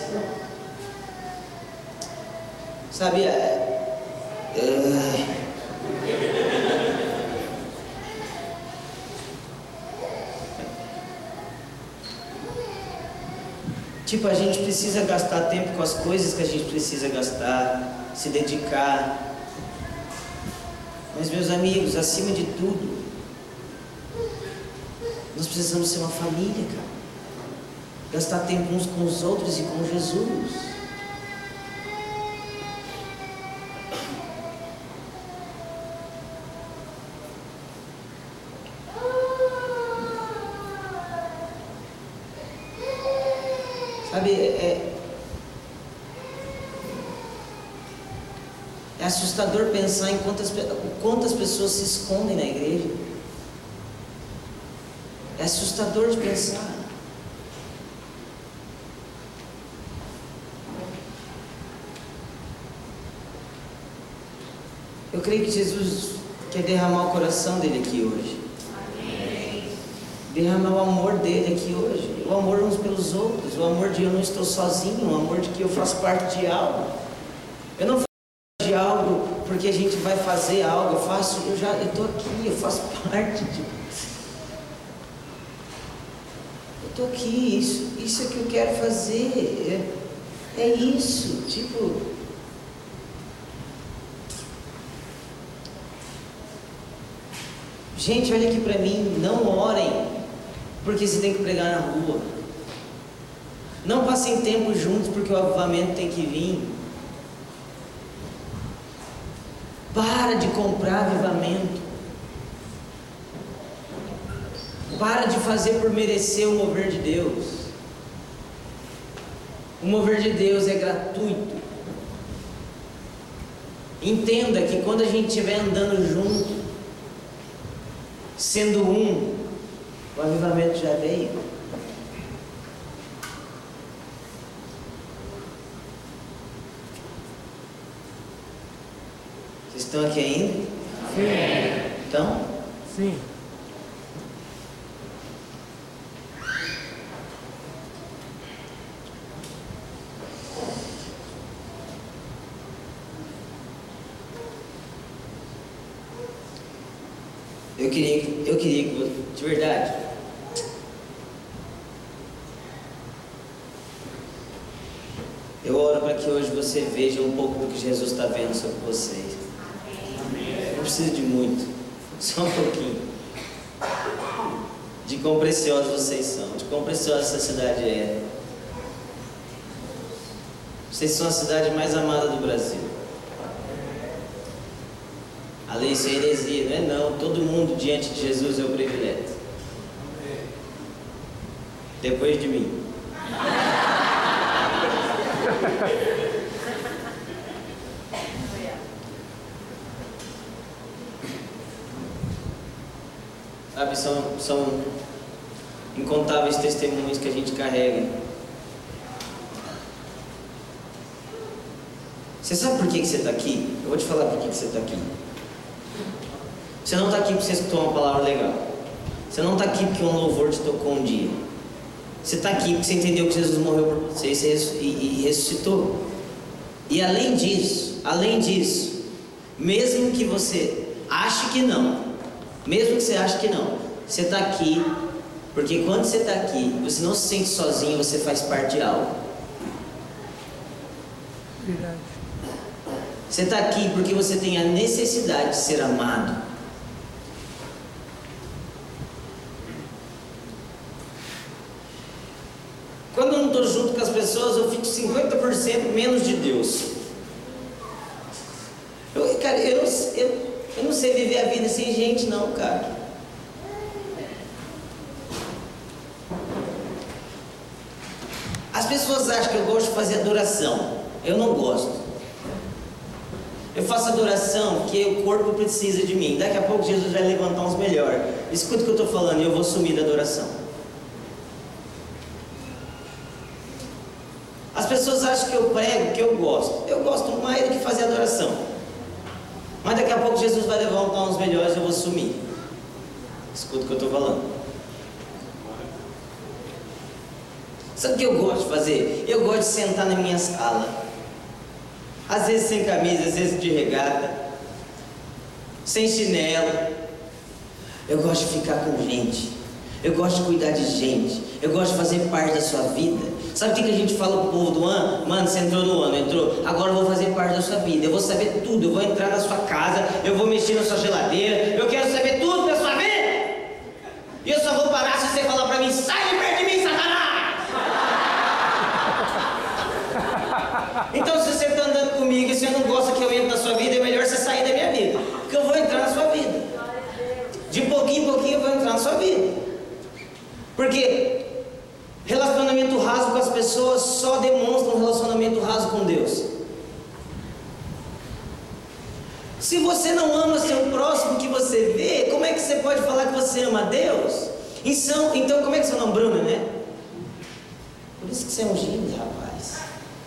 sabe, é, é, Tipo, a gente precisa gastar tempo com as coisas que a gente precisa gastar, se dedicar. Mas, meus amigos, acima de tudo, nós precisamos ser uma família, cara. Gastar tempo uns com os outros e com Jesus. Sabe, é, é assustador pensar em quantas, quantas pessoas se escondem na igreja. É assustador de pensar. Eu creio que Jesus quer derramar o coração dele aqui hoje. Derramar o amor dele aqui hoje. O amor uns pelos outros. O amor de eu não estou sozinho. O amor de que eu faço parte de algo. Eu não faço parte de algo porque a gente vai fazer algo. Eu faço, eu já estou aqui, eu faço parte de. Eu estou aqui, isso, isso é que eu quero fazer. É, é isso. Tipo. Gente, olha aqui para mim, não orem porque você tem que pregar na rua. Não passem tempo juntos porque o avivamento tem que vir. Para de comprar avivamento. Para de fazer por merecer o mover de Deus. O mover de Deus é gratuito. Entenda que quando a gente estiver andando junto, sendo um, o avivamento já veio. Vocês estão aqui ainda? Sim. Então? Sim. Eu queria, eu queria que você, de verdade. Eu oro para que hoje um pouco do que Jesus está vendo sobre vocês. Não precisa de muito, só um pouquinho. De quão preciosos vocês são, de quão preciosa essa cidade é. Vocês são a cidade mais amada do Brasil. A lei isso é heresia, não é não. Todo mundo diante de Jesus é o privilégio. Depois de mim. Sabe, são, incontáveis testemunhos que a gente carrega. Você sabe por que, que você está aqui? Eu vou te falar por que, que você está aqui. Você não está aqui porque você escutou uma palavra legal. Você não está aqui porque um louvor te tocou um dia. Você está aqui porque você entendeu que Jesus morreu por você e, e ressuscitou. E além disso, além disso, mesmo que você ache que não, mesmo que você ache que não, você está aqui porque quando você está aqui, você não se sente sozinho, você faz parte de algo. Verdade. Você está aqui porque você tem a necessidade de ser amado. Quando eu não estou junto com as pessoas, eu fico 50% menos de Deus. Eu, cara, eu, eu, eu não sei viver a vida sem gente, não, cara. As pessoas acham que eu gosto de fazer adoração. Eu não gosto. Eu faço adoração porque o corpo precisa de mim. Daqui a pouco Jesus vai levantar uns melhores. Escuta o que eu estou falando e eu vou sumir da adoração. As pessoas acham que eu prego que eu gosto. Eu gosto mais do que fazer adoração. Mas daqui a pouco Jesus vai levantar uns melhores e eu vou sumir. Escuta o que eu estou falando. Sabe o que eu gosto de fazer? Eu gosto de sentar na minha sala. Às vezes sem camisa, às vezes de regata, sem chinelo. Eu gosto de ficar com gente. Eu gosto de cuidar de gente. Eu gosto de fazer parte da sua vida. Sabe o que, a gente fala pro povo do ano? Mano, você entrou no ano, entrou. Agora eu vou fazer parte da sua vida. Eu vou saber tudo. Eu vou entrar na sua casa. Eu vou mexer na sua geladeira. Eu quero saber tudo da sua vida. E eu só vou parar se você falar pra mim: sai de perto de mim, Satanás! Então, se você está andando comigo e você não gosta que eu entre na sua vida, é melhor você sair da minha vida. Porque eu vou entrar na sua vida. De pouquinho em pouquinho eu vou entrar na sua vida. Porque relacionamento raso com as pessoas só demonstra um relacionamento raso com Deus. Se você não ama seu próximo que você vê, como é que você pode falar que você ama Deus? Então, então como é que seu nome Bruno, né? Por isso que você é um gênio, rapaz.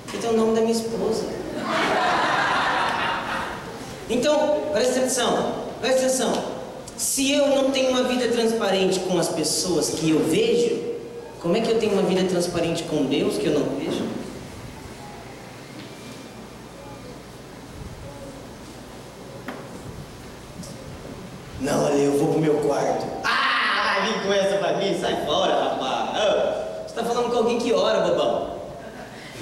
Que tem o nome da minha esposa. Então, presta atenção, presta atenção. Se eu não tenho uma vida transparente com as pessoas que eu vejo, como é que eu tenho uma vida transparente com Deus que eu não vejo? Não, olha, eu vou pro meu quarto. Ah, vai vir com essa pra mim, sai fora, rapaz. Ah, você tá falando com alguém que ora, bobão.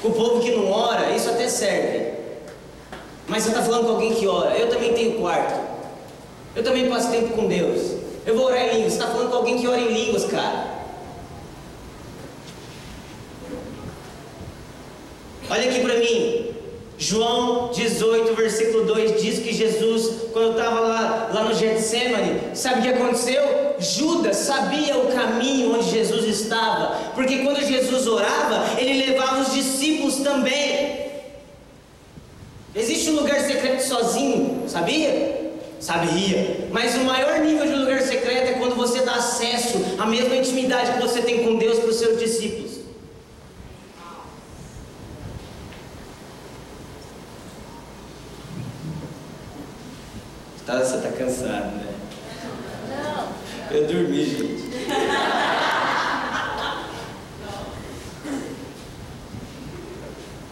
Com o povo que não ora, isso até serve. Mas você está falando com alguém que ora. Eu também tenho quarto. Eu também passo tempo com Deus. Eu vou orar em línguas. Você está falando com alguém que ora em línguas, cara. Olha aqui para mim. João 18, versículo 2 diz que Jesus, quando estava lá, lá no Getsemane, sabe o que aconteceu? Judas sabia o caminho onde Jesus estava, porque quando Jesus orava, ele levava os discípulos também. Existe um lugar secreto sozinho, sabia? Sabia. Mas o maior nível de lugar secreto é quando você dá acesso à mesma intimidade que você tem com Deus para os seus discípulos. Tá, você está cansado, né? Eu dormi, gente.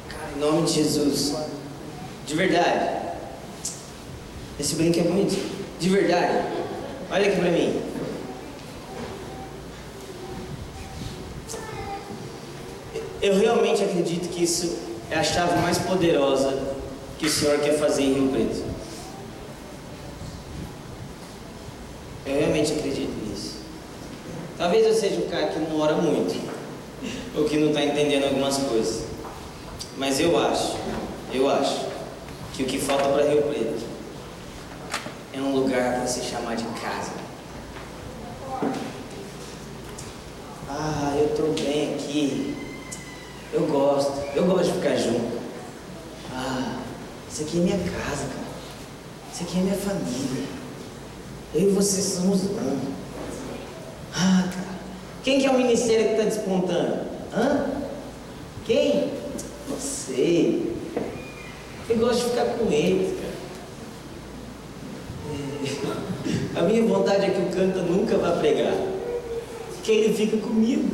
Cara, em nome de Jesus. De verdade. Esse brinco é bonito. De verdade. Olha aqui pra mim. Eu realmente acredito que isso é a chave mais poderosa que o Senhor quer fazer em Rio Preto. Eu realmente acredito. Talvez eu seja um cara que não ora muito, ou que não está entendendo algumas coisas. Mas eu acho, eu acho, que o que falta para Rio Preto é um lugar para se chamar de casa. Ah, eu estou bem aqui. Eu gosto, eu gosto de ficar junto. Ah, isso aqui é minha casa, cara. Isso aqui é minha família. Eu e você somos um. Ah. Quem que é o ministério que está despontando? Hã? Quem? Você. Eu gosto de ficar com eles, cara. É. A minha vontade é que o canta nunca vá pregar. Que ele fica comigo.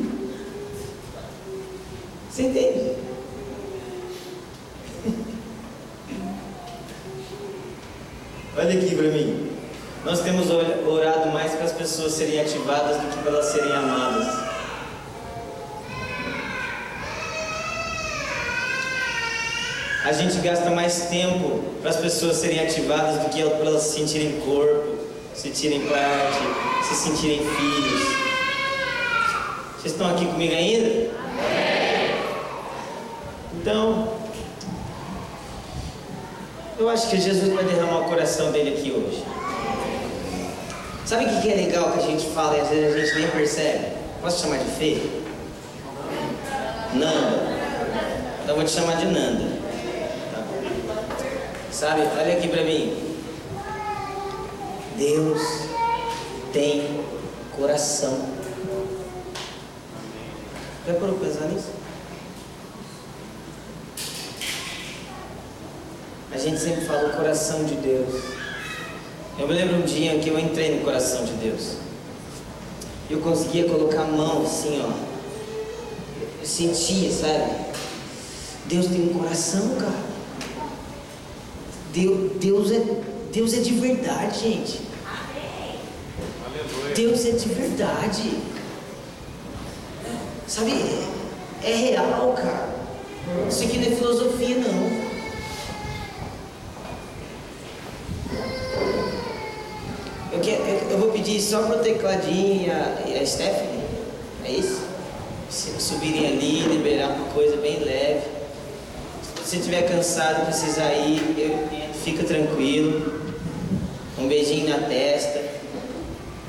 Você entende? Olha aqui para mim. Nós temos orado mais para as pessoas serem ativadas do que para elas serem amadas. A gente gasta mais tempo para as pessoas serem ativadas do que para elas se sentirem corpo, se sentirem parte, se sentirem filhos. Vocês estão aqui comigo ainda? Então, eu acho que Jesus vai derramar o coração dele aqui hoje. Sabe o que é legal que a gente fala e às vezes a gente nem percebe? Posso chamar de Fê? Nanda. Então vou te chamar de Nanda. Tá? Sabe, olha aqui pra mim. Deus tem coração. Já parou pensar nisso? A gente sempre fala o coração de Deus. Eu me lembro um dia que eu entrei no coração de Deus. Eu conseguia colocar a mão assim, ó. Eu sentia, sabe? Deus tem um coração, cara. Deus, Deus, é, Deus é de verdade, gente. Deus é de verdade. Sabe? É, é real, cara. Isso aqui não é filosofia, não. Só para o tecladinho e a, Stephanie, é isso? Subirem ali, liberar uma coisa bem leve. Se você estiver cansado precisar ir, eu, fica tranquilo. Um beijinho na testa.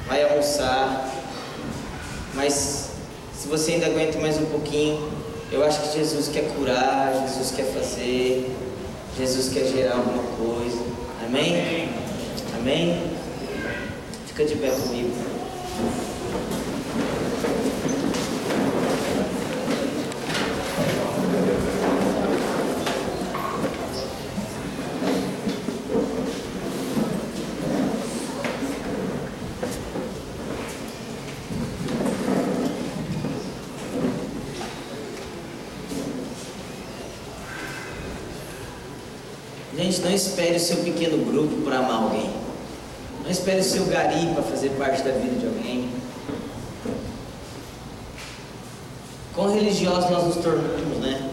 Vai almoçar. Mas se você ainda aguenta mais um pouquinho, eu acho que Jesus quer curar, Jesus quer fazer, Jesus quer gerar alguma coisa. Amém? Amém? Fica de pé comigo. Gente, não espere o seu pequeno grupo para amar alguém. Espere o seu gari para fazer parte da vida de alguém. Quão religiosos nós nos tornamos, né?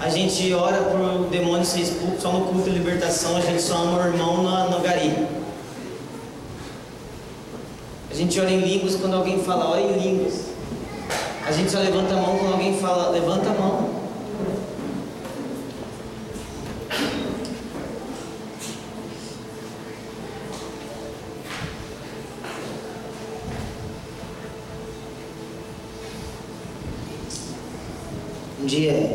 A gente ora para o demônio ser expulso só no culto de libertação, a gente só ama o irmão no, no gari. A gente ora em línguas quando alguém fala, ora em línguas. A gente só levanta a mão quando alguém fala, levanta a mão. Dia,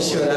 еще